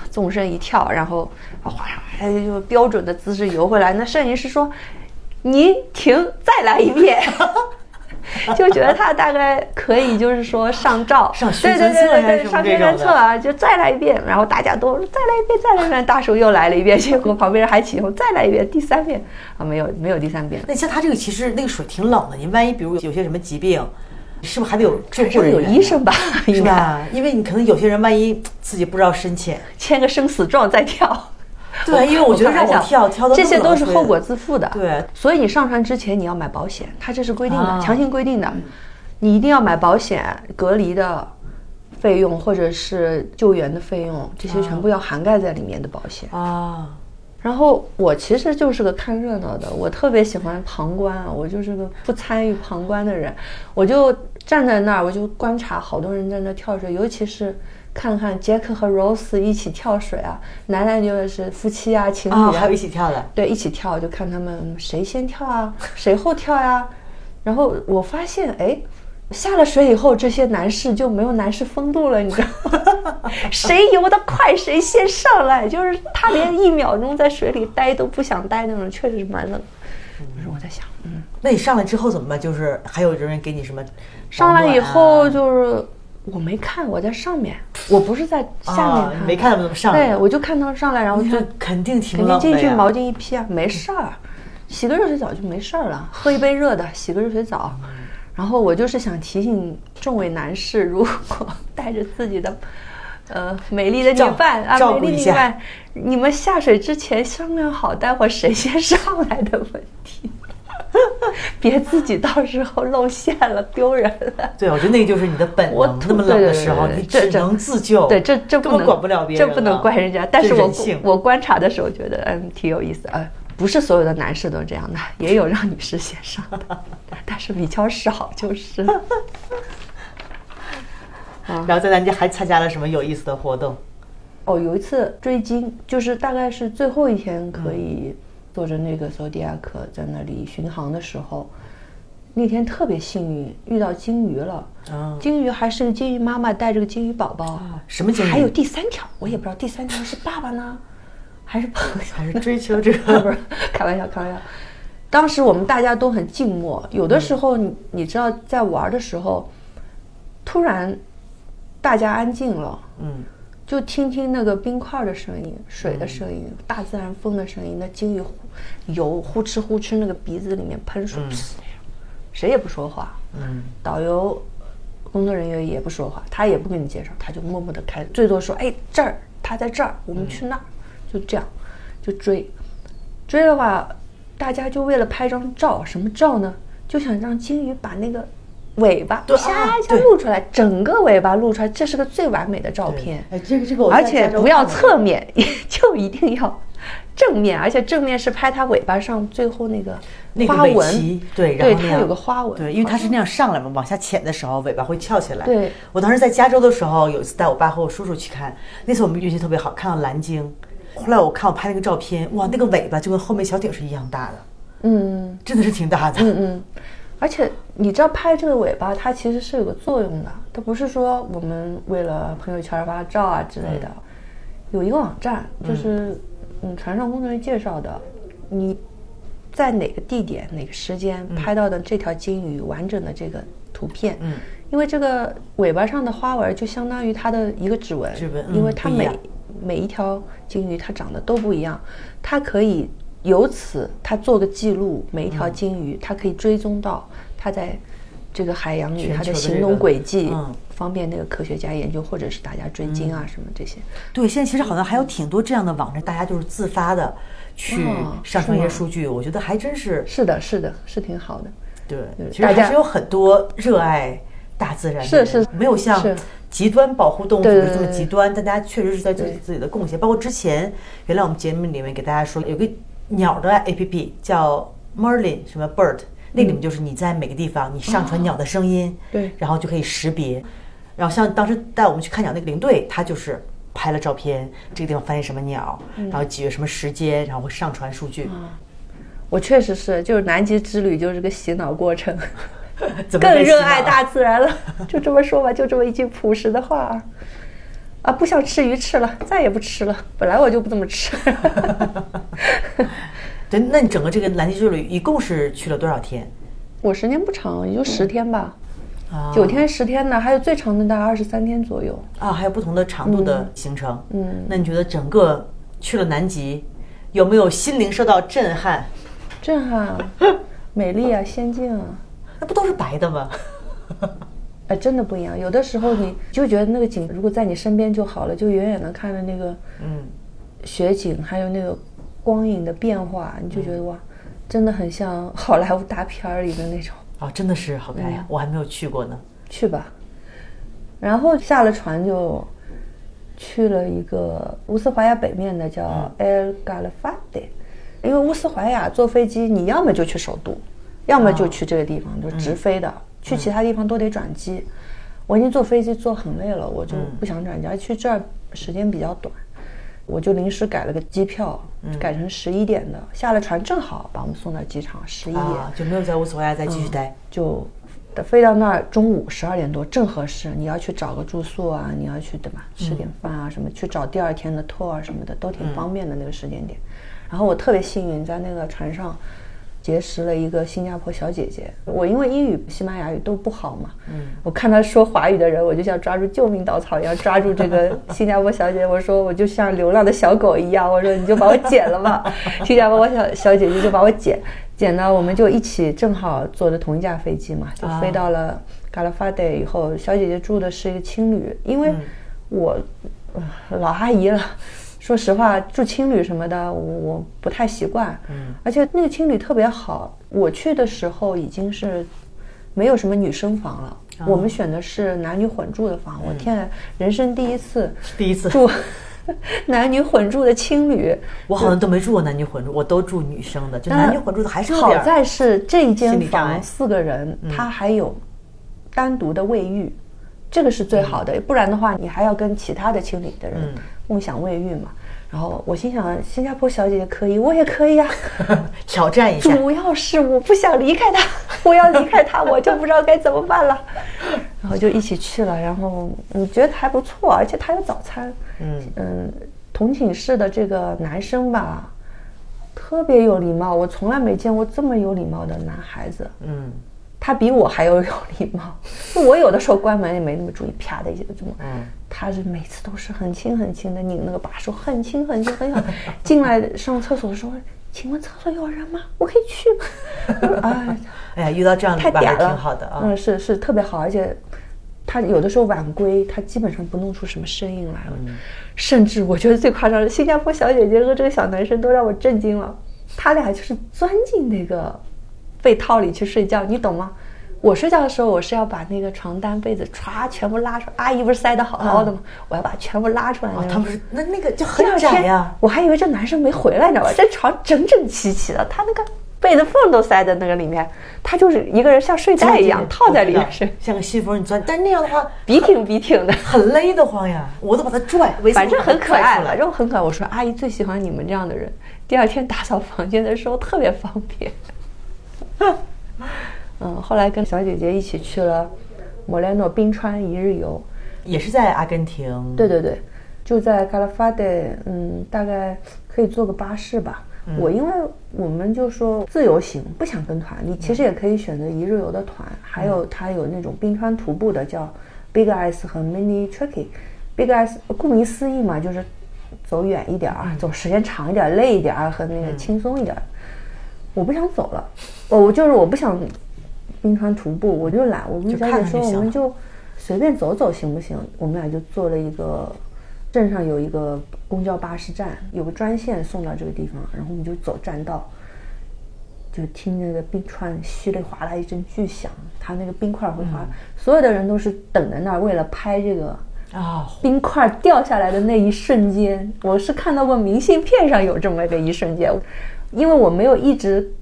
纵身一跳，然后哗他就标准的姿势游回来。那摄影师说：“你停，再来一遍。”就觉得他大概可以，就是说上照，上宣传册对对，上宣传册啊，就再来一遍。然后大家都再来一遍，再来一遍。大叔又来了一遍，结果旁边人还起哄，再来一遍，第三遍啊，没有没有第三遍。那像他这个其实那个水挺冷的，你万一比如有些什么疾病，是不是还得有救护人员？有医生吧？是吧？因为你可能有些人万一自己不知道深浅，签个生死状再跳。对，因为我觉得让我跳跳的这些都是后果自负的。对，所以你上船之前你要买保险，它这是规定的，强行规定的，你一定要买保险，隔离的费用或者是救援的费用，这些全部要涵盖在里面的保险啊。然后我其实就是个看热闹的，我特别喜欢旁观，我就是个不参与旁观的人，我就站在那儿，我就观察好多人在那跳水，尤其是。看看杰克和 Rose 一起跳水啊，男男就是夫妻啊，情侣啊，还有一起跳的，对，一起跳，就看他们谁先跳啊，谁后跳呀。然后我发现，哎，下了水以后，这些男士就没有男士风度了，你知道吗？谁游得快，谁先上来，就是他连一秒钟在水里待都不想待那种，确实是蛮冷。可是我在想，嗯，那你上来之后怎么办？就是还有人给你什么？上来以后就是。我没看，我在上面，我不是在下面看，没看他们上。对，我就看他们上来，然后就肯定挺肯定进去毛巾一披啊，没事儿，洗个热水澡就没事儿了，喝一杯热的，洗个热水澡。然后我就是想提醒众位男士，如果带着自己的 呃美丽的女伴啊，美丽女伴，你们下水之前商量好，待会儿谁先上来的问题。别自己到时候露馅了，丢人了。对，我觉得那个就是你的本能。那么冷的时候，你只能自救。对，这这不能管不了别人，这不能怪人家。但是我我观察的时候觉得，嗯，挺有意思。呃，不是所有的男士都是这样的，也有让女士先上的，但是比较少，就是。然后在南京还参加了什么有意思的活动？哦，有一次追鲸，就是大概是最后一天可以。坐着那个索迪亚克在那里巡航的时候，那天特别幸运遇到鲸鱼了。啊，鲸鱼还是个鲸鱼妈妈带着个鲸鱼宝宝。什么鲸鱼？还有第三条，我也不知道第三条是爸爸呢，还是朋友，还是追求者？不是，开玩笑，开玩笑。当时我们大家都很静默，有的时候你你知道在玩的时候，突然大家安静了。嗯。就听听那个冰块的声音、水的声音、大自然风的声音，那鲸鱼游呼哧呼哧，那个鼻子里面喷水，谁也不说话。嗯，导游、工作人员也不说话，他也不跟你介绍，他就默默的开，最多说：“哎，这儿，他在这儿，我们去那儿。”就这样，就追，追的话，大家就为了拍张照，什么照呢？就想让鲸鱼把那个。尾巴啪一下露出来，整个尾巴露出来，这是个最完美的照片。哎，这个这个，而且不要侧面，就一定要正面，而且正面是拍它尾巴上最后那个花纹。对，对，它有个花纹。对，因为它是那样上来嘛，往下潜的时候尾巴会翘起来。对，我当时在加州的时候，有一次带我爸和我叔叔去看，那次我们运气特别好，看到蓝鲸。后来我看我拍那个照片，哇，那个尾巴就跟后面小艇是一样大的。嗯，真的是挺大的。嗯嗯。而且你知道拍这个尾巴，它其实是有个作用的，它不是说我们为了朋友圈发照啊之类的。有一个网站，就是嗯。船上工作人员介绍的，你在哪个地点、哪个时间拍到的这条鲸鱼完整的这个图片，嗯，因为这个尾巴上的花纹就相当于它的一个指纹，指纹嗯因为它每每一条金鱼它长得都不一样，它可以由此它做个记录，每一条金鱼它可以追踪到它在这个海洋里全它的行动轨迹嗯，方便那个科学家研究，或者是大家追鲸啊什么这些。对，现在其实好像还有挺多这样的网站，大家就是自发的去哦上传一些数据，我觉得还真是是的，是的，是挺好的。对对，其实还是有很多热爱大自然的是人是没有像极端保护动物这么极端，但大家确实是在做对自己的贡献。包括之前，原来我们节目里面给大家说有个鸟的 APP 叫 Merlin 什么 Bird，那里面就是你在每个地方你上传鸟的声音，对然后就可以识别。然后像当时带我们去看鸟那个领队，他就是拍了照片，这个地方发现什么鸟，然后几月什么时间，然后会上传数据。我确实是，就是南极之旅就是个洗脑过程，更热爱大自然了。就这么说吧，就这么一句朴实的话啊，不想吃鱼翅了，再也不吃了。本来我就不怎么吃。对，那你整个这个南极之旅一共是去了多少天？我时间不长，也就十天吧，啊九天十天的，还有最长的大概二十三天左右。啊，还有不同的长度的行程。嗯那你觉得整个去了南极，有没有心灵受到震撼？震撼啊，美丽啊，仙境啊。那不都是白的吗？哎，真的不一样。有的时候你就觉得那个景如果在你身边就好了，就远远的看着那个嗯，雪景，还有那个光影的变化，你就觉得哇，真的很像好莱坞大片儿里的那种。哦，真的是好看嗯。呀，我还没有去过呢。去吧，然后下了船就去了一个乌斯怀亚北面的叫 El Calafate，因为乌斯怀亚坐飞机你要么就去首都，要么就去这个地方，就是直飞的，去其他地方都得转机。我已经坐飞机坐很累了，我就不想转机，而去这儿时间比较短，我就临时改了个机票，改成十一点的，下了船正好把我们送到机场，十一点。啊，就没有在乌斯怀亚再继续待。就飞到那儿，中午十二点多正合适。你要去找个住宿啊，你要去对吧？吃点饭啊什么，去找第二天的 tour 什么的都挺方便的那个时间点。然后我特别幸运，在那个船上结识了一个新加坡小姐姐。我因为英语、西班牙语都不好嘛，嗯，我看她说华语的人，我就像抓住救命稻草一样抓住这个 新加坡小姐。我说我就像流浪的小狗一样，我说你就把我捡了吧。新加坡小小姐姐就把我捡。捡到，我们就一起正好坐的同一架飞机嘛，就飞到了 Calafate 以后，小姐姐住的是一个青旅，因为我、呃老阿姨了，说实话住青旅什么的我我不太习惯，嗯，而且那个青旅特别好，我去的时候已经是没有什么女生房了，我们选的是男女混住的房，我天，人生第一次第一次住 男女混住的青旅，我好像都没住过男女混住，我都住女生的，就男女混住的还是好在是这一间房四个人，它还有单独的卫浴，这个是最好的。不然的话，你还要跟其他的清理的人共享卫浴嘛。然后我心想，新加坡小姐姐可以，我也可以呀、挑战一下。主要是我不想离开他，我要离开他，我就不知道该怎么办了。然后就一起去了，然后嗯觉得还不错，而且他有早餐。嗯嗯，同寝室的这个男生吧，特别有礼貌，我从来没见过这么有礼貌的男孩子。嗯他比我还要有礼貌，我有的时候关门也没那么注意，啪的一下就这么。嗯他是每次都是很轻很轻的拧那个把手，很轻很轻很轻。进来上厕所的时候：“请问厕所有人吗？我可以去吗？” 哎，哎呀，遇到这样的太嗲了，挺好的啊。嗯，是是特别好，而且他有的时候晚归，他基本上不弄出什么声音来。嗯甚至我觉得最夸张的，新加坡小姐姐和这个小男生都让我震惊了。他俩就是钻进那个被套里去睡觉，你懂吗？我睡觉的时候，我是要把那个床单、被子歘全部拉出来。阿姨不是塞得好好的吗？我要把全部拉出来他们是那那个就很窄天呀。我还以为这男生没回来，你知道吧？这床整整齐齐的，他那个被子缝都塞在那个里面，他就是一个人像睡袋一样套在里面睡，像个信封，你钻。但那样的话，笔挺笔挺的。很勒得慌呀，我都把他拽，反正很可爱，了反。正很可爱。我说阿姨最喜欢你们这样的人，第二天打扫房间的时候特别方便。嗯，后来跟小姐姐一起去了莫雷诺冰川一日游。也是在阿根廷。对对对，就在卡拉法德，嗯，大概可以坐个巴士吧。我因为我们就说自由行，不想跟团，你其实也可以选择一日游的团，还有它有那种冰川徒步的，叫 Big Ice 和 Mini Trekking。Big Ice 顾名思义嘛，就是走远一点儿，走时间长一点，累一点儿和那个轻松一点。我不想走了，我我就是我不想冰川徒步，我就懒。我跟小姐说，我们就随便走走行不行？我们俩就坐了一个。镇上有一个公交巴士站，有个专线送到这个地方，然后我们就走栈道，就听那个冰川稀里哗啦一阵巨响，它那个冰块会滑，所有的人都是等在那儿，为了拍这个啊 冰块掉下来的那一瞬间。我是看到过明信片上有这么一个一瞬间，因为我没有一直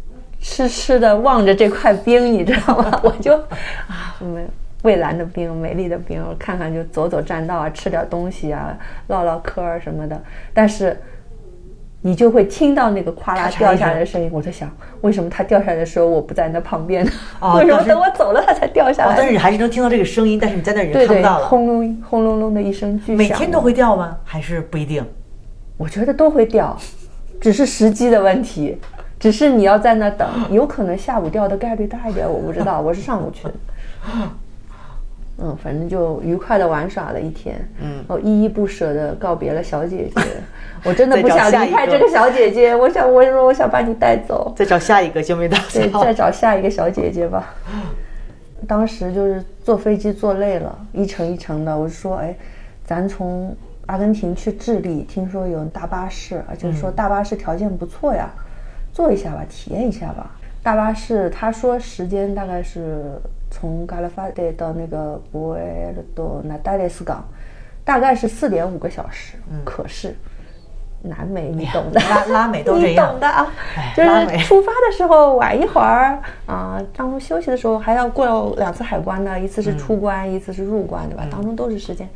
痴痴的望着这块冰，你知道吗？我就啊我们。蔚蓝的冰，美丽的冰，我看看就走走栈道啊，吃点东西啊，唠唠嗑儿什么的。但是，你就会听到那个咵啦掉下来的声音。我在想，为什么它掉下来的时候我不在那旁边呢？为什么等我走了它才掉下来？但是你还是能听到这个声音，但是你在那已经看不到了。轰隆轰隆隆的一声巨响。每天都会掉吗？还是不一定？我觉得都会掉，只是时机的问题。只是你要在那等，有可能下午掉的概率大一点，我不知道。我是上午去的。嗯，反正就愉快的玩耍了一天，嗯，我依依不舍的告别了小姐姐，我真的不想离开这个小姐姐，我想我说我想把你带走，再找下一个就没到，对，再找下一个小姐姐吧。当时就是坐飞机坐累了，一程一程的，我就说，哎，咱从阿根廷去智利，听说有大巴士，而且说大巴士条件不错呀，坐一下吧，体验一下吧。大巴是他说时间大概是。从加拉法德到那个博埃尔多纳戴雷斯港，大概是四点五个小时。嗯，可是南美你懂的，拉拉美都 这样，你懂的啊。就是出发的时候晚一会儿啊，当中休息的时候还要过两次海关呢，一次是出关，一次是入关，对吧？当中都是时间。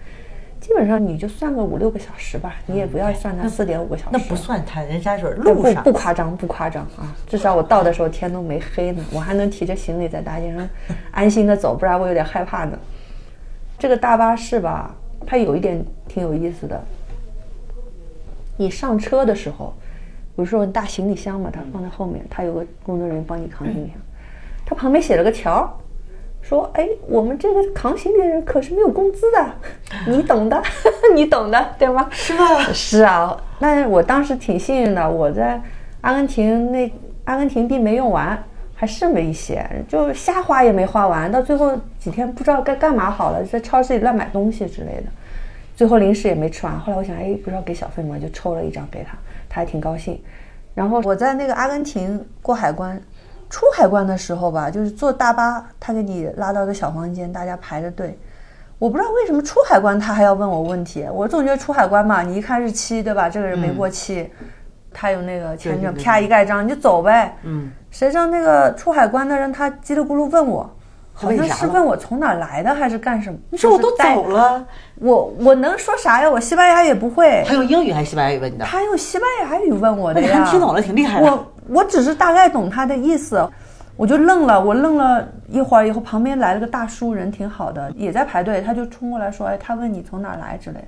基本上你就算个五六个小时吧，你也不要算它四点五个小时。那不算它，人家是路上不夸张，不夸张啊！至少我到的时候天都没黑呢，我还能提着行李在大街上 安心的走，不然我有点害怕呢。这个大巴士吧，它有一点挺有意思的。你上车的时候，比如说你大行李箱嘛，它放在后面，它有个工作人员帮你扛行李箱，它旁边写了个条。说哎，我们这个扛行李的人可是没有工资的，你懂的，你懂的，对吗？是吗？是啊，那我当时挺幸运的，我在阿根廷那阿根廷币没用完，还剩了一些，就瞎花也没花完，到最后几天不知道该干嘛好了，在超市里乱买东西之类的，最后零食也没吃完。后来我想，哎，不知道给小费吗？就抽了一张给他，他还挺高兴。然后我在那个阿根廷过海关。出海关的时候吧，就是坐大巴，他给你拉到一个小房间，大家排着队。我不知道为什么出海关他还要问我问题。我总觉得出海关嘛，你一看日期，对吧？这个人没过期，他有那个签证，啪一盖章你就走呗。嗯。谁知道那个出海关的人他叽里咕噜问我，好像是问我从哪来的还是干什么？你说我都走了，我我能说啥呀？我西班牙也不会。他用英语还是西班牙语问的？他用西班牙语问我的呀。听懂了，挺厉害的。我。我只是大概懂他的意思，我就愣了。我愣了一会儿以后，旁边来了个大叔，人挺好的，也在排队。他就冲过来说：“哎，他问你从哪来之类。”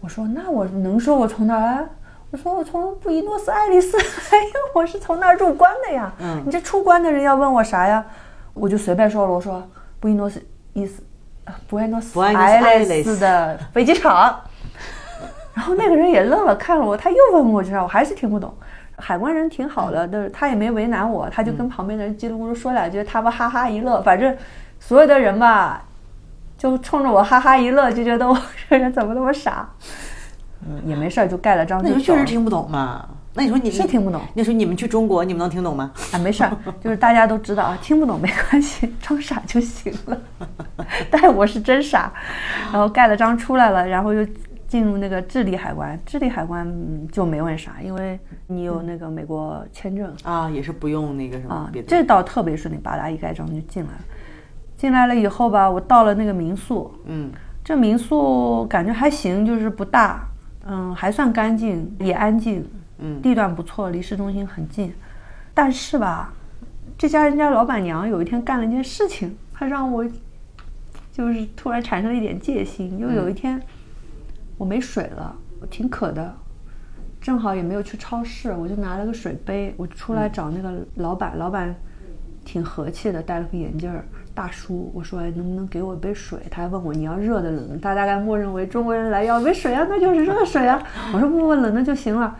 我说：“那我能说我从哪来？我说我从布宜诺斯艾利斯，哎呦，我是从那儿入关的呀。嗯，你这出关的人要问我啥呀？我就随便说了，我说布宜诺斯伊斯，布宜诺斯艾利斯的飞机场。然后那个人也愣了，看了我，他又问我，知道我还是听不懂。海关人挺好的，是他也没为难我，他就跟旁边的人叽里咕噜说两句，他们哈哈一乐。反正所有的人吧，就冲着我哈哈一乐，就觉得我这人怎么那么傻。嗯，也没事儿，就盖了章。那你确实听不懂嘛？那你说你是听不懂？你说你们去中国，你们能听懂吗？啊，没事儿，就是大家都知道啊，听不懂没关系，装傻就行了。但我是真傻，然后盖了章出来了，然后又。进入那个智利海关，智利海关就没问啥，因为你有那个美国签证啊，也是不用那个什么啊。这倒特别顺利，巴达一盖章就进来了。进来了以后吧，我到了那个民宿，嗯，这民宿感觉还行，就是不大，嗯，还算干净，也安静，嗯，地段不错，离市中心很近。但是吧，这家人家老板娘有一天干了一件事情，她让我就是突然产生了一点戒心，因为有一天。我没水了，我挺渴的，正好也没有去超市，我就拿了个水杯，我出来找那个老板，老板挺和气的，戴了个眼镜儿，大叔，我说哎，能不能给我一杯水？他还问我你要热的冷的，他大概默认为中国人来要杯水啊，那就是热水啊。我说不不，冷的就行了。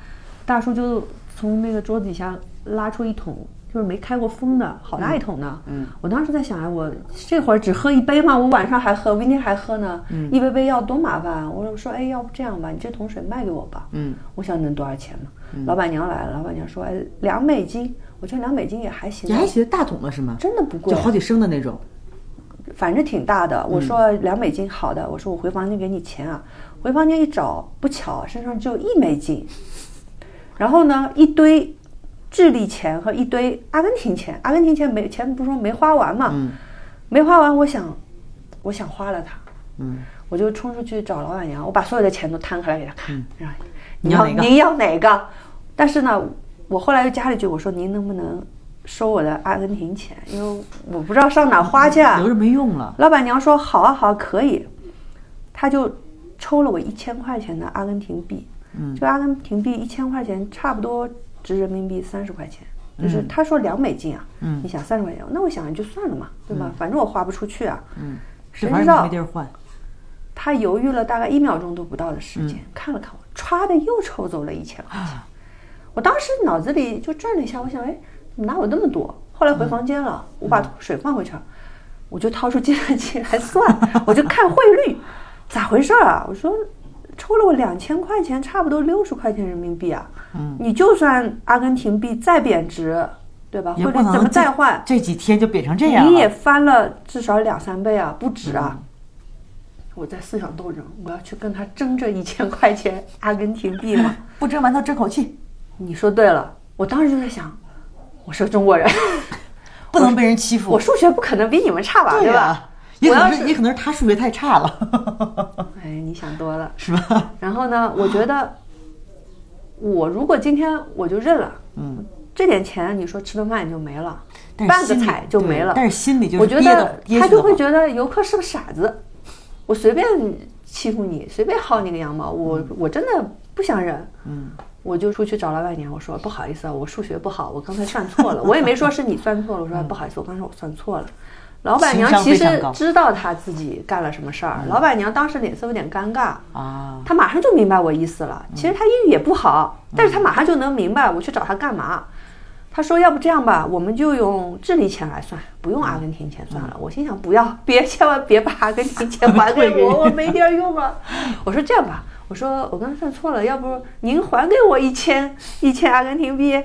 大叔就从那个桌子底下拉出一桶，就是没开过封的，好大一桶呢。嗯，我当时在想，哎，我这会儿只喝一杯吗？我晚上还喝，明天还喝呢。嗯，一杯杯要多麻烦啊！我说，哎，要不这样吧，你这桶水卖给我吧。嗯，我想能多少钱嘛？老板娘来了，老板娘说，哎，两美金。我觉得两美金也还行，也还行，大桶的是吗？真的不贵，就好几升的那种。反正挺大的。我说两美金，好的。我说我回房间给你钱啊。回房间一找，不巧身上只有一美金。然后呢，一堆智利钱和一堆阿根廷钱，阿根廷钱没钱不是说没花完嘛？嗯。没花完，我想，我想花了它。嗯。我就冲出去找老板娘，我把所有的钱都摊开来给她看。嗯。你要哪个？您要哪个？但是呢。我后来又加了一句，我说您能不能收我的阿根廷钱？因为我不知道上哪花去啊。留着没用了。老板娘说好啊好可以，他就抽了我一千块钱的阿根廷币。嗯。就阿根廷币一千块钱，差不多值人民币三十块钱。就是他说两美金啊。嗯。你想三十块钱，那我想就算了嘛，对吧？反正我花不出去啊。嗯。谁知道？没地儿换。他犹豫了大概一秒钟都不到的时间，看了看我，歘的又抽走了一千块钱。我当时脑子里就转了一下，我想，哎，哪有那么多？后来回房间了，我把水放回去了，我就掏出计算器来算，我就看汇率，咋回事儿啊？我说，抽了我两千块钱，差不多六十块钱人民币啊。嗯，你就算阿根廷币再贬值，对吧？或者怎么再换？这几天就贬成这样你也翻了至少两三倍啊，不止啊。我在思想斗争，我要去跟他争这一千块钱阿根廷币吗？不争完，他争口气。你说对了，我当时就在想，我是个中国人，不能被人欺负。我数学不可能比你们差吧？对吧？也可能是，也可能是他数学太差了。哎，你想多了，是吧？然后呢？我觉得，我如果今天我就认了，嗯，这点钱你说吃顿饭也就没了，半个彩就没了。但是心里就我觉得他就会觉得游客是个傻子，我随便欺负你，随便薅你个羊毛，我我真的不想忍，嗯。我就出去找老板娘，我说不好意思啊，我数学不好，我刚才算错了。我也没说是你算错了，我说不好意思，我刚才我算错了。老板娘其实知道他自己干了什么事儿，老板娘当时脸色有点尴尬啊，她马上就明白我意思了。其实她英语也不好，但是她马上就能明白我去找她干嘛。她说要不这样吧，我们就用智利钱来算，不用阿根廷钱算了。我心想不要，别千万别把阿根廷钱还给我，我没地儿用了。我说这样吧。我说我刚才算错了，要不您还给我一千一千阿根廷币？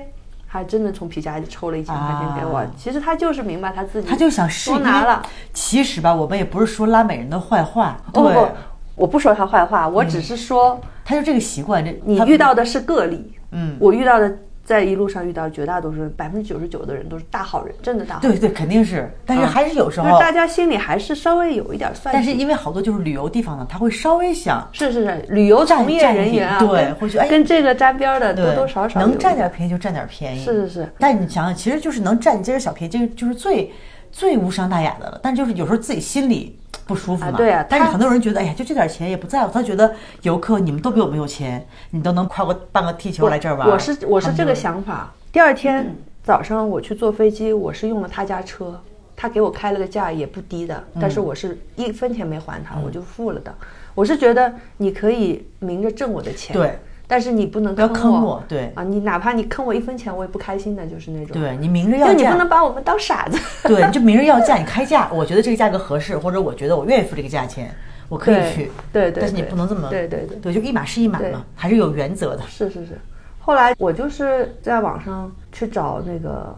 还真的从皮夹里抽了一千块钱给我。其实他就是明白他自己，他就想多拿了。其实吧，我们也不是说拉美人的坏话，不不，我不说他坏话，我只是说他就这个习惯。这你遇到的是个例，嗯，我遇到的。在一路上遇到绝大多数百分之九十九的人都是大好人，真的大好。对对，肯定是，但是还是有时候大家心里还是稍微有一点算计。但是因为好多就是旅游地方呢，他会稍微想，是是是，旅游从业人员啊，对，或许哎跟这个沾边的多多少少能占点便宜就占点便宜。是是是，但你想想，其实就是能占这点小便宜，这就是最最无伤大雅的了。但就是有时候自己心里。不舒服嘛？对啊，但是很多人觉得，哎呀，就这点钱也不在乎。他觉得游客你们都比我们有钱，你都能跨过半个地球来这儿玩。我是我是这个想法。第二天早上我去坐飞机，我是用了他家车，他给我开了个价也不低的，但是我是一分钱没还他，我就付了的。我是觉得你可以明着挣我的钱。对。但是你不能坑我，对啊，你哪怕你坑我一分钱，我也不开心的，就是那种。对你明着要价，就你不能把我们当傻子。对，你就明着要价，你开价，我觉得这个价格合适，或者我觉得我愿意付这个价钱，我可以去。对对。但是你不能这么。对对对。对，就一码是一码嘛，还是有原则的。是是是。后来我就是在网上去找那个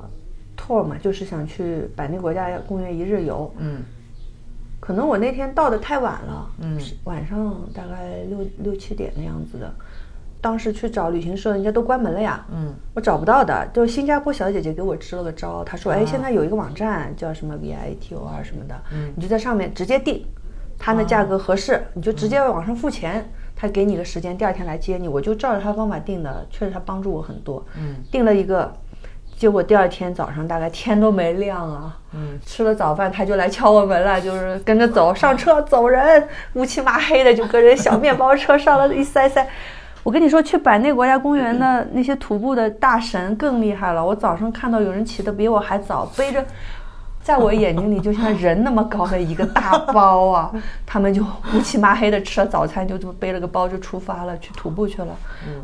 tour 嘛，就是想去百内国家公园一日游。嗯。可能我那天到的太晚了，嗯，晚上大概六六七点的样子的。当时去找旅行社，人家都关门了呀。嗯，我找不到的，就新加坡小姐姐给我支了个招，她说：“哎，现在有一个网站叫什么 V I T O R 什么的，嗯，你就在上面直接订，它那价格合适，你就直接网上付钱，他给你个时间，第二天来接你。我就照着他方法订的，确实他帮助我很多。嗯，订了一个，结果第二天早上大概天都没亮啊，嗯，吃了早饭他就来敲我门了，就是跟着走上车走人，乌漆麻黑的就跟人小面包车上了一塞塞。我跟你说，去百内国家公园的那些徒步的大神更厉害了。我早上看到有人起得比我还早，背着，在我眼睛里就像人那么高的一个大包啊。他们就乌漆麻黑的吃了早餐，就这么背了个包就出发了，去徒步去了。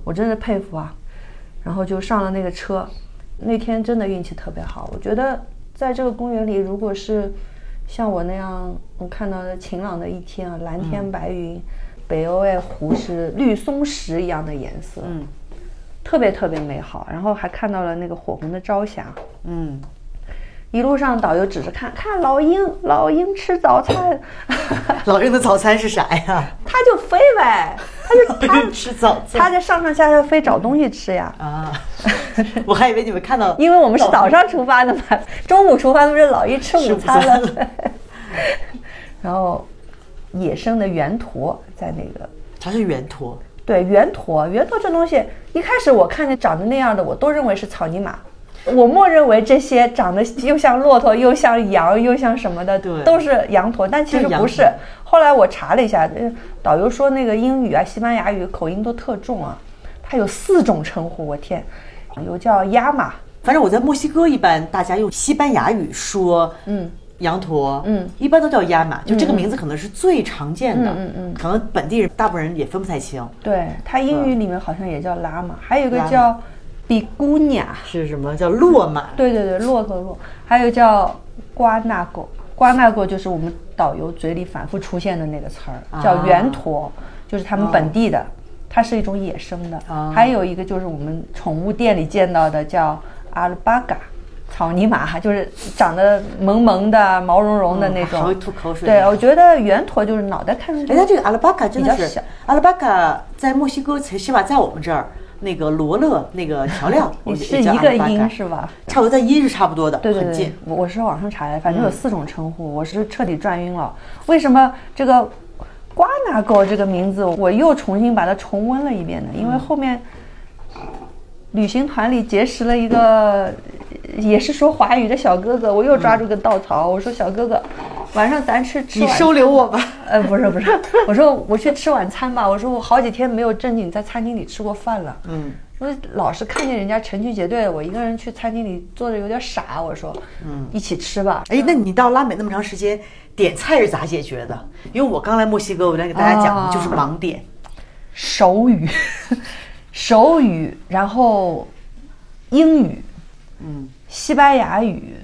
我真的佩服啊。然后就上了那个车，那天真的运气特别好。我觉得在这个公园里，如果是像我那样，我看到的晴朗的一天啊，蓝天白云。北欧诶湖是绿松石一样的颜色，嗯，特别特别美好。然后还看到了那个火红的朝霞，嗯。一路上导游指着看，看老鹰，老鹰吃早餐。老鹰的早餐是啥呀？它就飞呗，它就它吃早餐，它在上上下下飞找东西吃呀。啊，我还以为你们看到，因为我们是早上出发的嘛，中午出发不是老鹰吃午餐了。然后。野生的圆驼在那个，它是圆驼，对，圆驼，圆驼这东西，一开始我看见长得那样的，我都认为是草泥马，我默认为这些长得又像骆驼又像羊又像什么的，对，都是羊驼，但其实不是。后来我查了一下，导游说那个英语啊、西班牙语口音都特重啊，它有四种称呼，我天，有叫亚马，反正我在墨西哥一般大家用西班牙语说，嗯。羊驼，嗯，一般都叫亚马，就这个名字可能是最常见的，嗯嗯，可能本地人大部分人也分不太清。对，它英语里面好像也叫拉马，还有一个叫比姑娘，是什么？叫骆马？对对对，骆驼骆，还有叫瓜纳狗，瓜纳狗就是我们导游嘴里反复出现的那个词儿，叫圆驼，就是他们本地的，它是一种野生的。还有一个就是我们宠物店里见到的叫阿拉巴嘎。草泥马就是长得萌萌的、毛茸茸的那种，会吐口水。对，我觉得圆驼就是脑袋看上去。哎，这个阿拉巴卡真的是，阿拉巴卡在墨西哥，起码在我们这儿，那个罗勒那个调料 是一个音是吧？差不多在音是差不多的，对对对。我是网上查的，反正有四种称呼，我是彻底转晕了。为什么这个瓜纳狗这个名字我又重新把它重温了一遍呢？因为后面旅行团里结识了一个。也是说华语的小哥哥，我又抓住个稻草。我说小哥哥，晚上咱吃吃。你收留我吧。呃，不是不是，我说我去吃晚餐吧。我说我好几天没有正经在餐厅里吃过饭了。嗯。我老是看见人家成群结队的，我一个人去餐厅里坐着有点傻。我说，嗯，一起吃吧。哎，那你到拉美那么长时间，点菜是咋解决的？因为我刚来墨西哥，我来给大家讲，就是盲点，手语，手语，然后英语，嗯。西班牙语，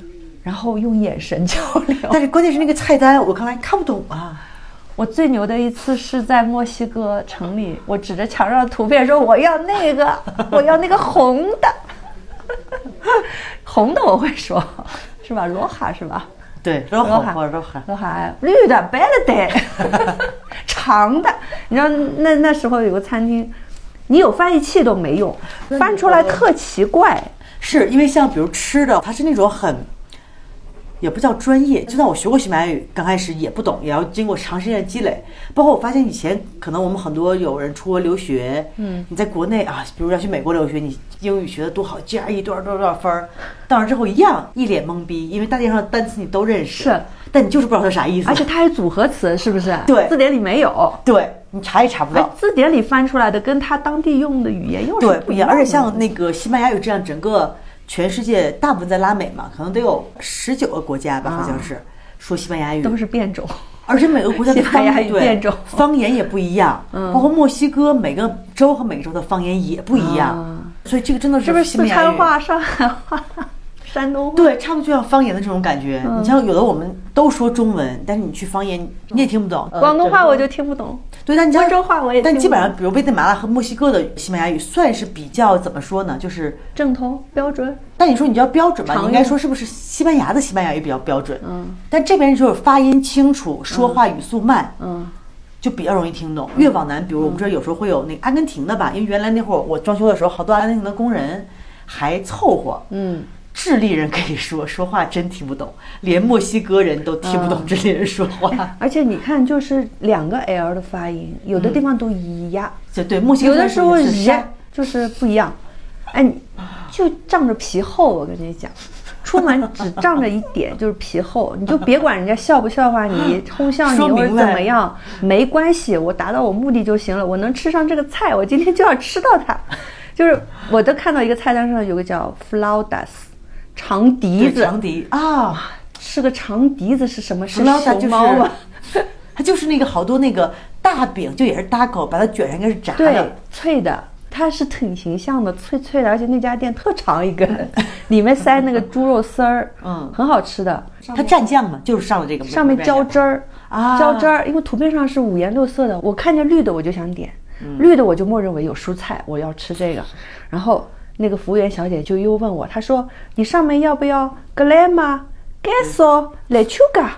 然后用眼神交流。但是关键是那个菜单，我刚才看不懂啊。我最牛的一次是在墨西哥城里，我指着墙上的图片说：“我要那个，我要那个红的。”红的我会说，是吧？罗哈是吧？对，罗哈，罗哈，罗哈。绿的，白的的，长的。你知道那那时候有个餐厅，你有翻译器都没用，翻出来特奇怪。是因为像比如吃的，它是那种很，也不叫专业。就算我学过西班牙语，刚开始也不懂，也要经过长时间的积累。包括我发现以前可能我们很多有人出国留学，嗯，你在国内啊，比如要去美国留学，你英语学的多好，GRE 多少多少多少分儿，到那之后一样一脸懵逼，因为大街上的单词你都认识，是，但你就是不知道它啥意思。而且它还组合词，是不是？对，字典里没有。对。你查也查不到，字典里翻出来的跟他当地用的语言又是不一样。而且像那个西班牙语这样，整个全世界大部分在拉美嘛，可能得有十九个国家吧，好像是说西班牙语，都是变种。而且每个国家的 方言变种，方言也不一样。嗯，包括墨西哥每个州和每个州的方言也不一样，所以这个真的是是不是四川话、上海话？山东对，差不多就像方言的这种感觉。你像有的我们都说中文，但是你去方言你也听不懂。广东话我就听不懂。对，但你温州话我也。但基本上，比如危地马拉和墨西哥的西班牙语算是比较怎么说呢？就是正统标准。但你说你叫标准吧，你应该说是不是西班牙的西班牙语比较标准？嗯。但这边就是发音清楚，说话语速慢，嗯，就比较容易听懂。越往南，比如我们这儿有时候会有那个阿根廷的吧，因为原来那会儿我装修的时候，好多阿根廷的工人还凑合，嗯。智利人可以说 说话真听不懂，连墨西哥人都听不懂智利人说话。而且你看，就是两个 L 的发音，有的地方都一样。就对，墨西哥有的时候一样，就是不一样。哎，就仗着皮厚，我跟你讲。出门只仗着一点，就是皮厚，你就别管人家笑不笑话你，哄笑你或者怎么样，没关系，我达到我目的就行了，我能吃上这个菜，我今天就要吃到它。就是我都看到一个菜单上有个叫 flautas，长笛子，长笛啊，是个长笛子是什么？是熊猫吗？它就是那个好多那个大饼，就也是大口，把它卷上应该是炸对的。，脆的，它是挺形象的，脆脆的，而且那家店特长一根，里面塞那个猪肉丝儿，嗯很好吃的。它蘸酱嘛，就是上了这个上面浇汁儿啊浇汁儿，因为图片上是五颜六色的，我看见绿的我就想点，嗯绿的我就默认为有蔬菜，我要吃这个。然后那个服务员小姐就又问我，她说你上面要不要 glema、Gaso、lechuga？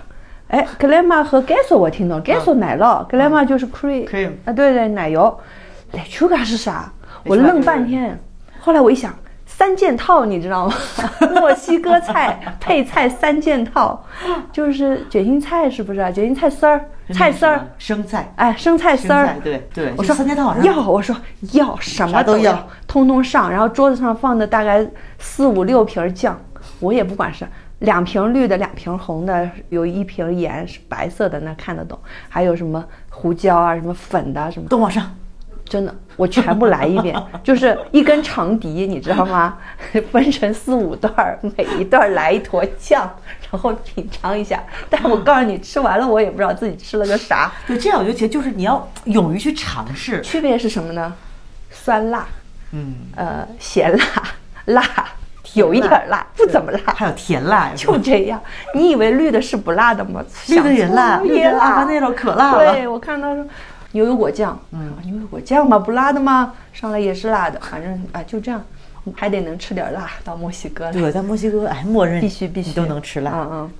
哎，glema 和 Gaso 我听懂，Gaso 奶酪，glema 就是 cream，嗯 cream 啊，对对，奶油，lechuga 是啥？我愣半天，后来我一想。三件套，你知道吗？墨西哥菜 配菜三件套，就是卷心菜，是不是啊？卷心菜丝儿、菜丝儿，生菜，哎，生菜丝儿，对对我说三件套要，我说要什么都要要，通通上。然后桌子上放的大概四五六瓶酱，我也不管是两瓶绿的，两瓶红的，有一瓶盐是白色的，那看得懂。还有什么胡椒啊，什么粉的啊什么，都往上。真的，我全部来一遍，就是一根长笛，你知道吗？分成四五段儿，每一段儿来一坨酱，然后品尝一下。但我告诉你，吃完了我也不知道自己吃了个啥。就，这样我就觉得就是你要勇于去尝试。区别是什么呢？酸辣，嗯，呃，咸辣，辣，有一点儿辣，不怎么辣，还有甜辣，就这样。你以为绿的是不辣的吗？绿的也辣，绿的阿巴内罗可辣了。对，我看到说牛油果酱，嗯，牛油果酱嘛？不辣的吗？上来也是辣的，反正啊就这样，还得能吃点辣。到墨西哥来，对，在墨西哥，哎，默认必须必须都能吃辣。嗯嗯。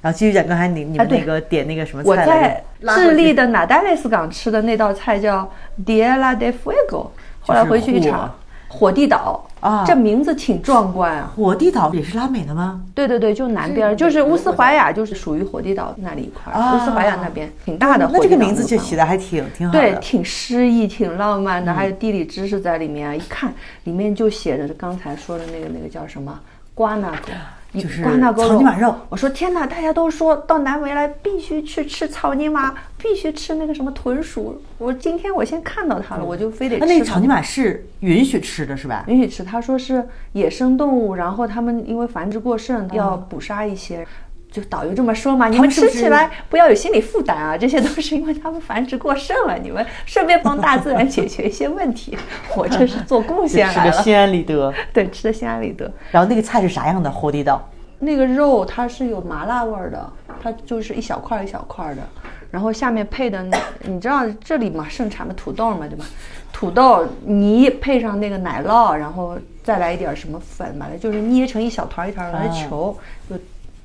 然后继续讲刚才你你们那个点那个什么我菜我在？智利的纳达雷斯港吃的那道菜叫 Diela de Fuego，后来回去一查，火地岛啊这名字挺壮观啊。火地岛也是拉美的吗？对对对，就南边儿，就是乌斯怀亚，就是属于火地岛那里一块儿。啊乌斯怀亚那边挺大的火那。个名字就起的还挺挺好的。对，挺诗意、挺浪漫的，还有地理知识在里面啊。一看里面就写着刚才说的那个那个叫什么瓜纳狗，一就是瓜纳狗草泥马肉。我说天哪，大家都说到南美来必须去吃草泥马，必须吃那个什么豚鼠。我今天我先看到它了，我就非得吃。那那个草泥马是允许吃的，是吧？允许吃，他说是野生动物，然后他们因为繁殖过剩，要捕杀一些。就导游这么说嘛，你们吃起来不要有心理负担啊，这些都是因为他们繁殖过剩了，你们顺便帮大自然解决一些问题。我这是做贡献来了，吃的心安理得。对，吃的心安理得。然后那个菜是啥样的？火地道那个肉它是有麻辣味儿的，它就是一小块儿一小块儿的，然后下面配的，你知道这里嘛盛产的土豆嘛，对吧？土豆泥配上那个奶酪，然后再来一点儿什么粉，把它就是捏成一小团儿一团儿的球，有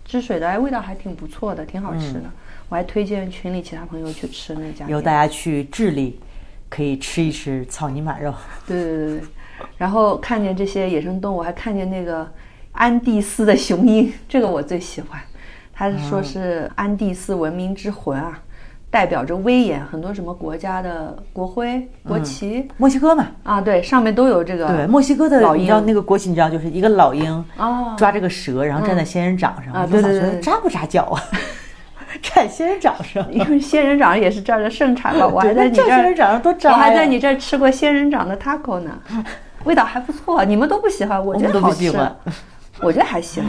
汁水的，哎，味道还挺不错的，挺好吃的。我还推荐群里其他朋友去吃那家以后。大家去智利可以吃一吃草泥马肉。对对对对，然后看见这些野生动物，还看见那个安第斯的雄鹰，这个我最喜欢。他是说是安第斯文明之魂啊，代表着威严，很多什么国家的国徽、国旗、墨西哥嘛，啊，对，上面都有这个。对，墨西哥的老你知道鹰那个国旗，你知道就是一个老鹰啊抓这个蛇，然后站在仙人掌上。啊对对对觉得扎不扎脚啊？站仙人掌上。因为仙人掌也是这儿的盛产嘛，我还在你这儿仙人，掌上多扎呀！我还在你这儿吃过仙人掌的 taco 呢，味道还不错。你们都不喜欢，我觉我们都不得好吃喜欢。我觉得还行。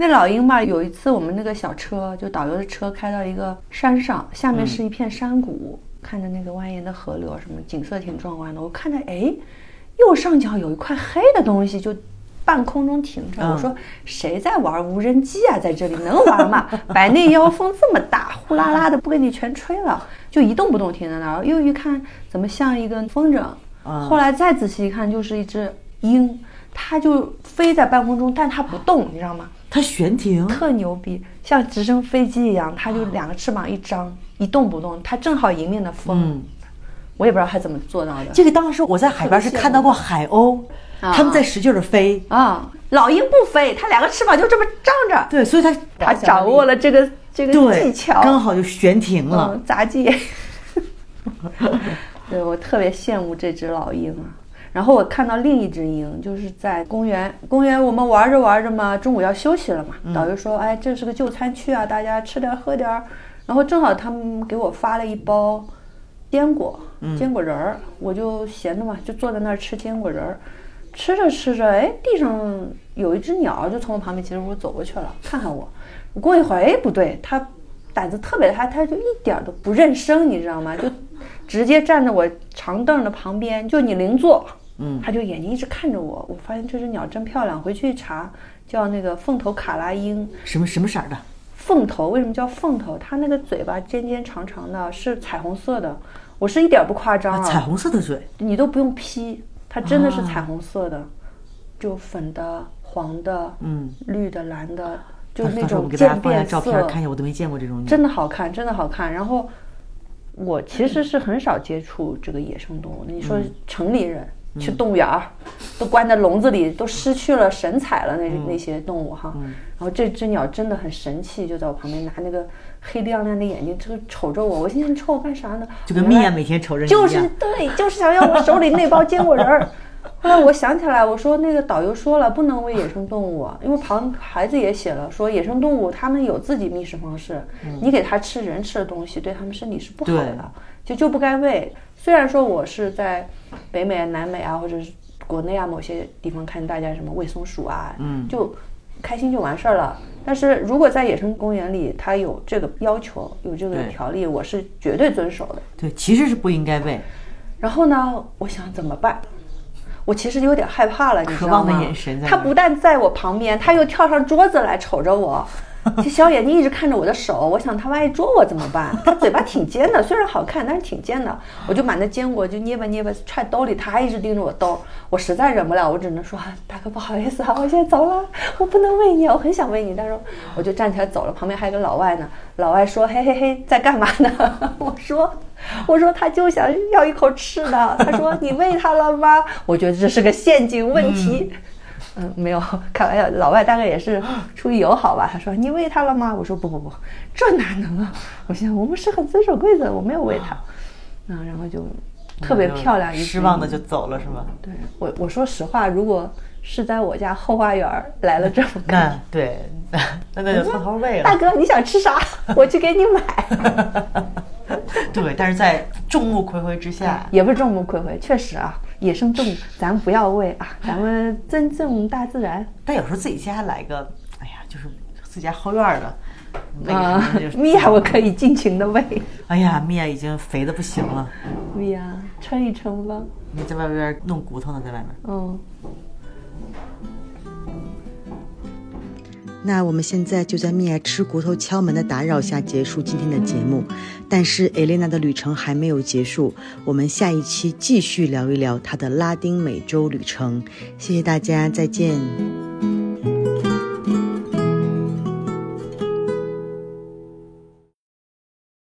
那老鹰吧，有一次我们那个小车，就导游的车开到一个山上，下面是一片山谷，看着那个蜿蜒的河流，什么景色挺壮观的。我看着，哎，右上角有一块黑的东西，就半空中停着。嗯我说谁在玩无人机啊？在这里能玩吗？白内妖风这么大，呼啦啦的不给你全吹了，就一动不动停在那儿。又一看，怎么像一个风筝？嗯后来再仔细一看，就是一只鹰，它就飞在半空中，但它不动，你知道吗？它悬停，特牛逼，像直升飞机一样，它就两个翅膀一张，一动不动，它正好迎面的风。嗯我也不知道它怎么做到的这个当时我在海边是看到过海鸥，啊它们在使劲的飞。啊！老鹰不飞，它两个翅膀就这么张着，对，所以它它掌握了这个这个技巧，刚好就悬停了。嗯，杂技。对我特别羡慕这只老鹰啊。然后我看到另一只鹰，就是在公园，公园我们玩着玩着嘛，中午要休息了嘛，导游说，哎，这是个就餐区啊，大家吃点喝点儿。然后正好他们给我发了一包坚果，坚果仁儿，我就闲着嘛，就坐在那儿吃坚果仁儿。吃着吃着，哎，地上有一只鸟就从我旁边其实我走过去了，看看我。我过一会儿，哎，不对，它胆子特别大，它就一点都不认生，你知道吗？就直接站在我长凳的旁边，就你邻座。嗯，它就眼睛一直看着我。我发现这只鸟真漂亮，回去一查，叫那个凤头卡拉鹰。什么什么色儿的？凤头为什么叫凤头？它那个嘴巴尖尖长长的，是彩虹色的。我是一点不夸张啊，彩虹色的嘴，你都不用 P，它真的是彩虹色的，就粉的、黄的、嗯，绿的、蓝的，就到那种时候我们给大家渐变色。照片看一下，我都没见过这种鸟。真的好看，真的好看。然后我其实是很少接触这个野生动物的。你说城里人去动物园儿，都关在笼子里，都失去了神采了那那些动物哈。然后这只鸟真的很神气，就在我旁边拿那个黑亮亮的眼睛，这个瞅着我。我心想你瞅我干啥呢？就跟蜜娅每天瞅着。就是对，就是想要我手里那包坚果仁儿。后来我想起来，我说那个导游说了，不能喂野生动物，因为旁孩子也写了，说野生动物它们有自己觅食方式，你给它吃人吃的东西，对它们身体是不好的，就就不该喂。虽然说我是在北美、南美啊，或者是国内啊某些地方看大家什么喂松鼠啊，嗯就开心就完事儿了。但是如果在野生公园里，它有这个要求，有这个条例，我是绝对遵守的。对，其实是不应该喂。然后呢，我想怎么办？我其实有点害怕了，你知道吗？望的眼神在他不但在我旁边，他又跳上桌子来瞅着我，这小眼睛一直看着我的手。我想他万一捉我怎么办？他嘴巴挺尖的，虽然好看，但是挺尖的。我就把那坚果就捏吧捏吧揣兜里，他还一直盯着我兜。我实在忍不了，我只能说大哥不好意思啊，我现在走了，我不能喂你，我很想喂你。但是我就站起来走了，旁边还有个老外呢。老外说嘿嘿嘿，在干嘛呢？我说。我说他就想要一口吃的，他说你喂他了吗？我觉得这是个陷阱问题。没有开玩笑，老外大概也是出于友好吧。他说你喂他了吗？我说不不不，这哪能啊？我想我们是很遵守规则，我没有喂他。嗯，然后就特别漂亮一只失望的就走了是吧？对我我说实话，如果是在我家后花园 来了这么个，那对，那那就偷偷喂了。大哥你想吃啥？我去给你买。对，但是在众目睽睽之下，也不是众目睽睽，确实啊，野生动物咱不要喂啊，咱们尊重大自然但有时候自己家来个，哎呀，就是自家后院儿的，喂啊。米娅我可以尽情的喂，哎呀，米娅已经肥的不行了，米娅称一称吧，你在外边弄骨头呢，在外面。嗯。那我们现在就在米娅吃骨头敲门的打扰下结束今天的节目，但是 Elena 的旅程还没有结束，我们下一期继续聊一聊她的拉丁美洲旅程。谢谢大家，再见。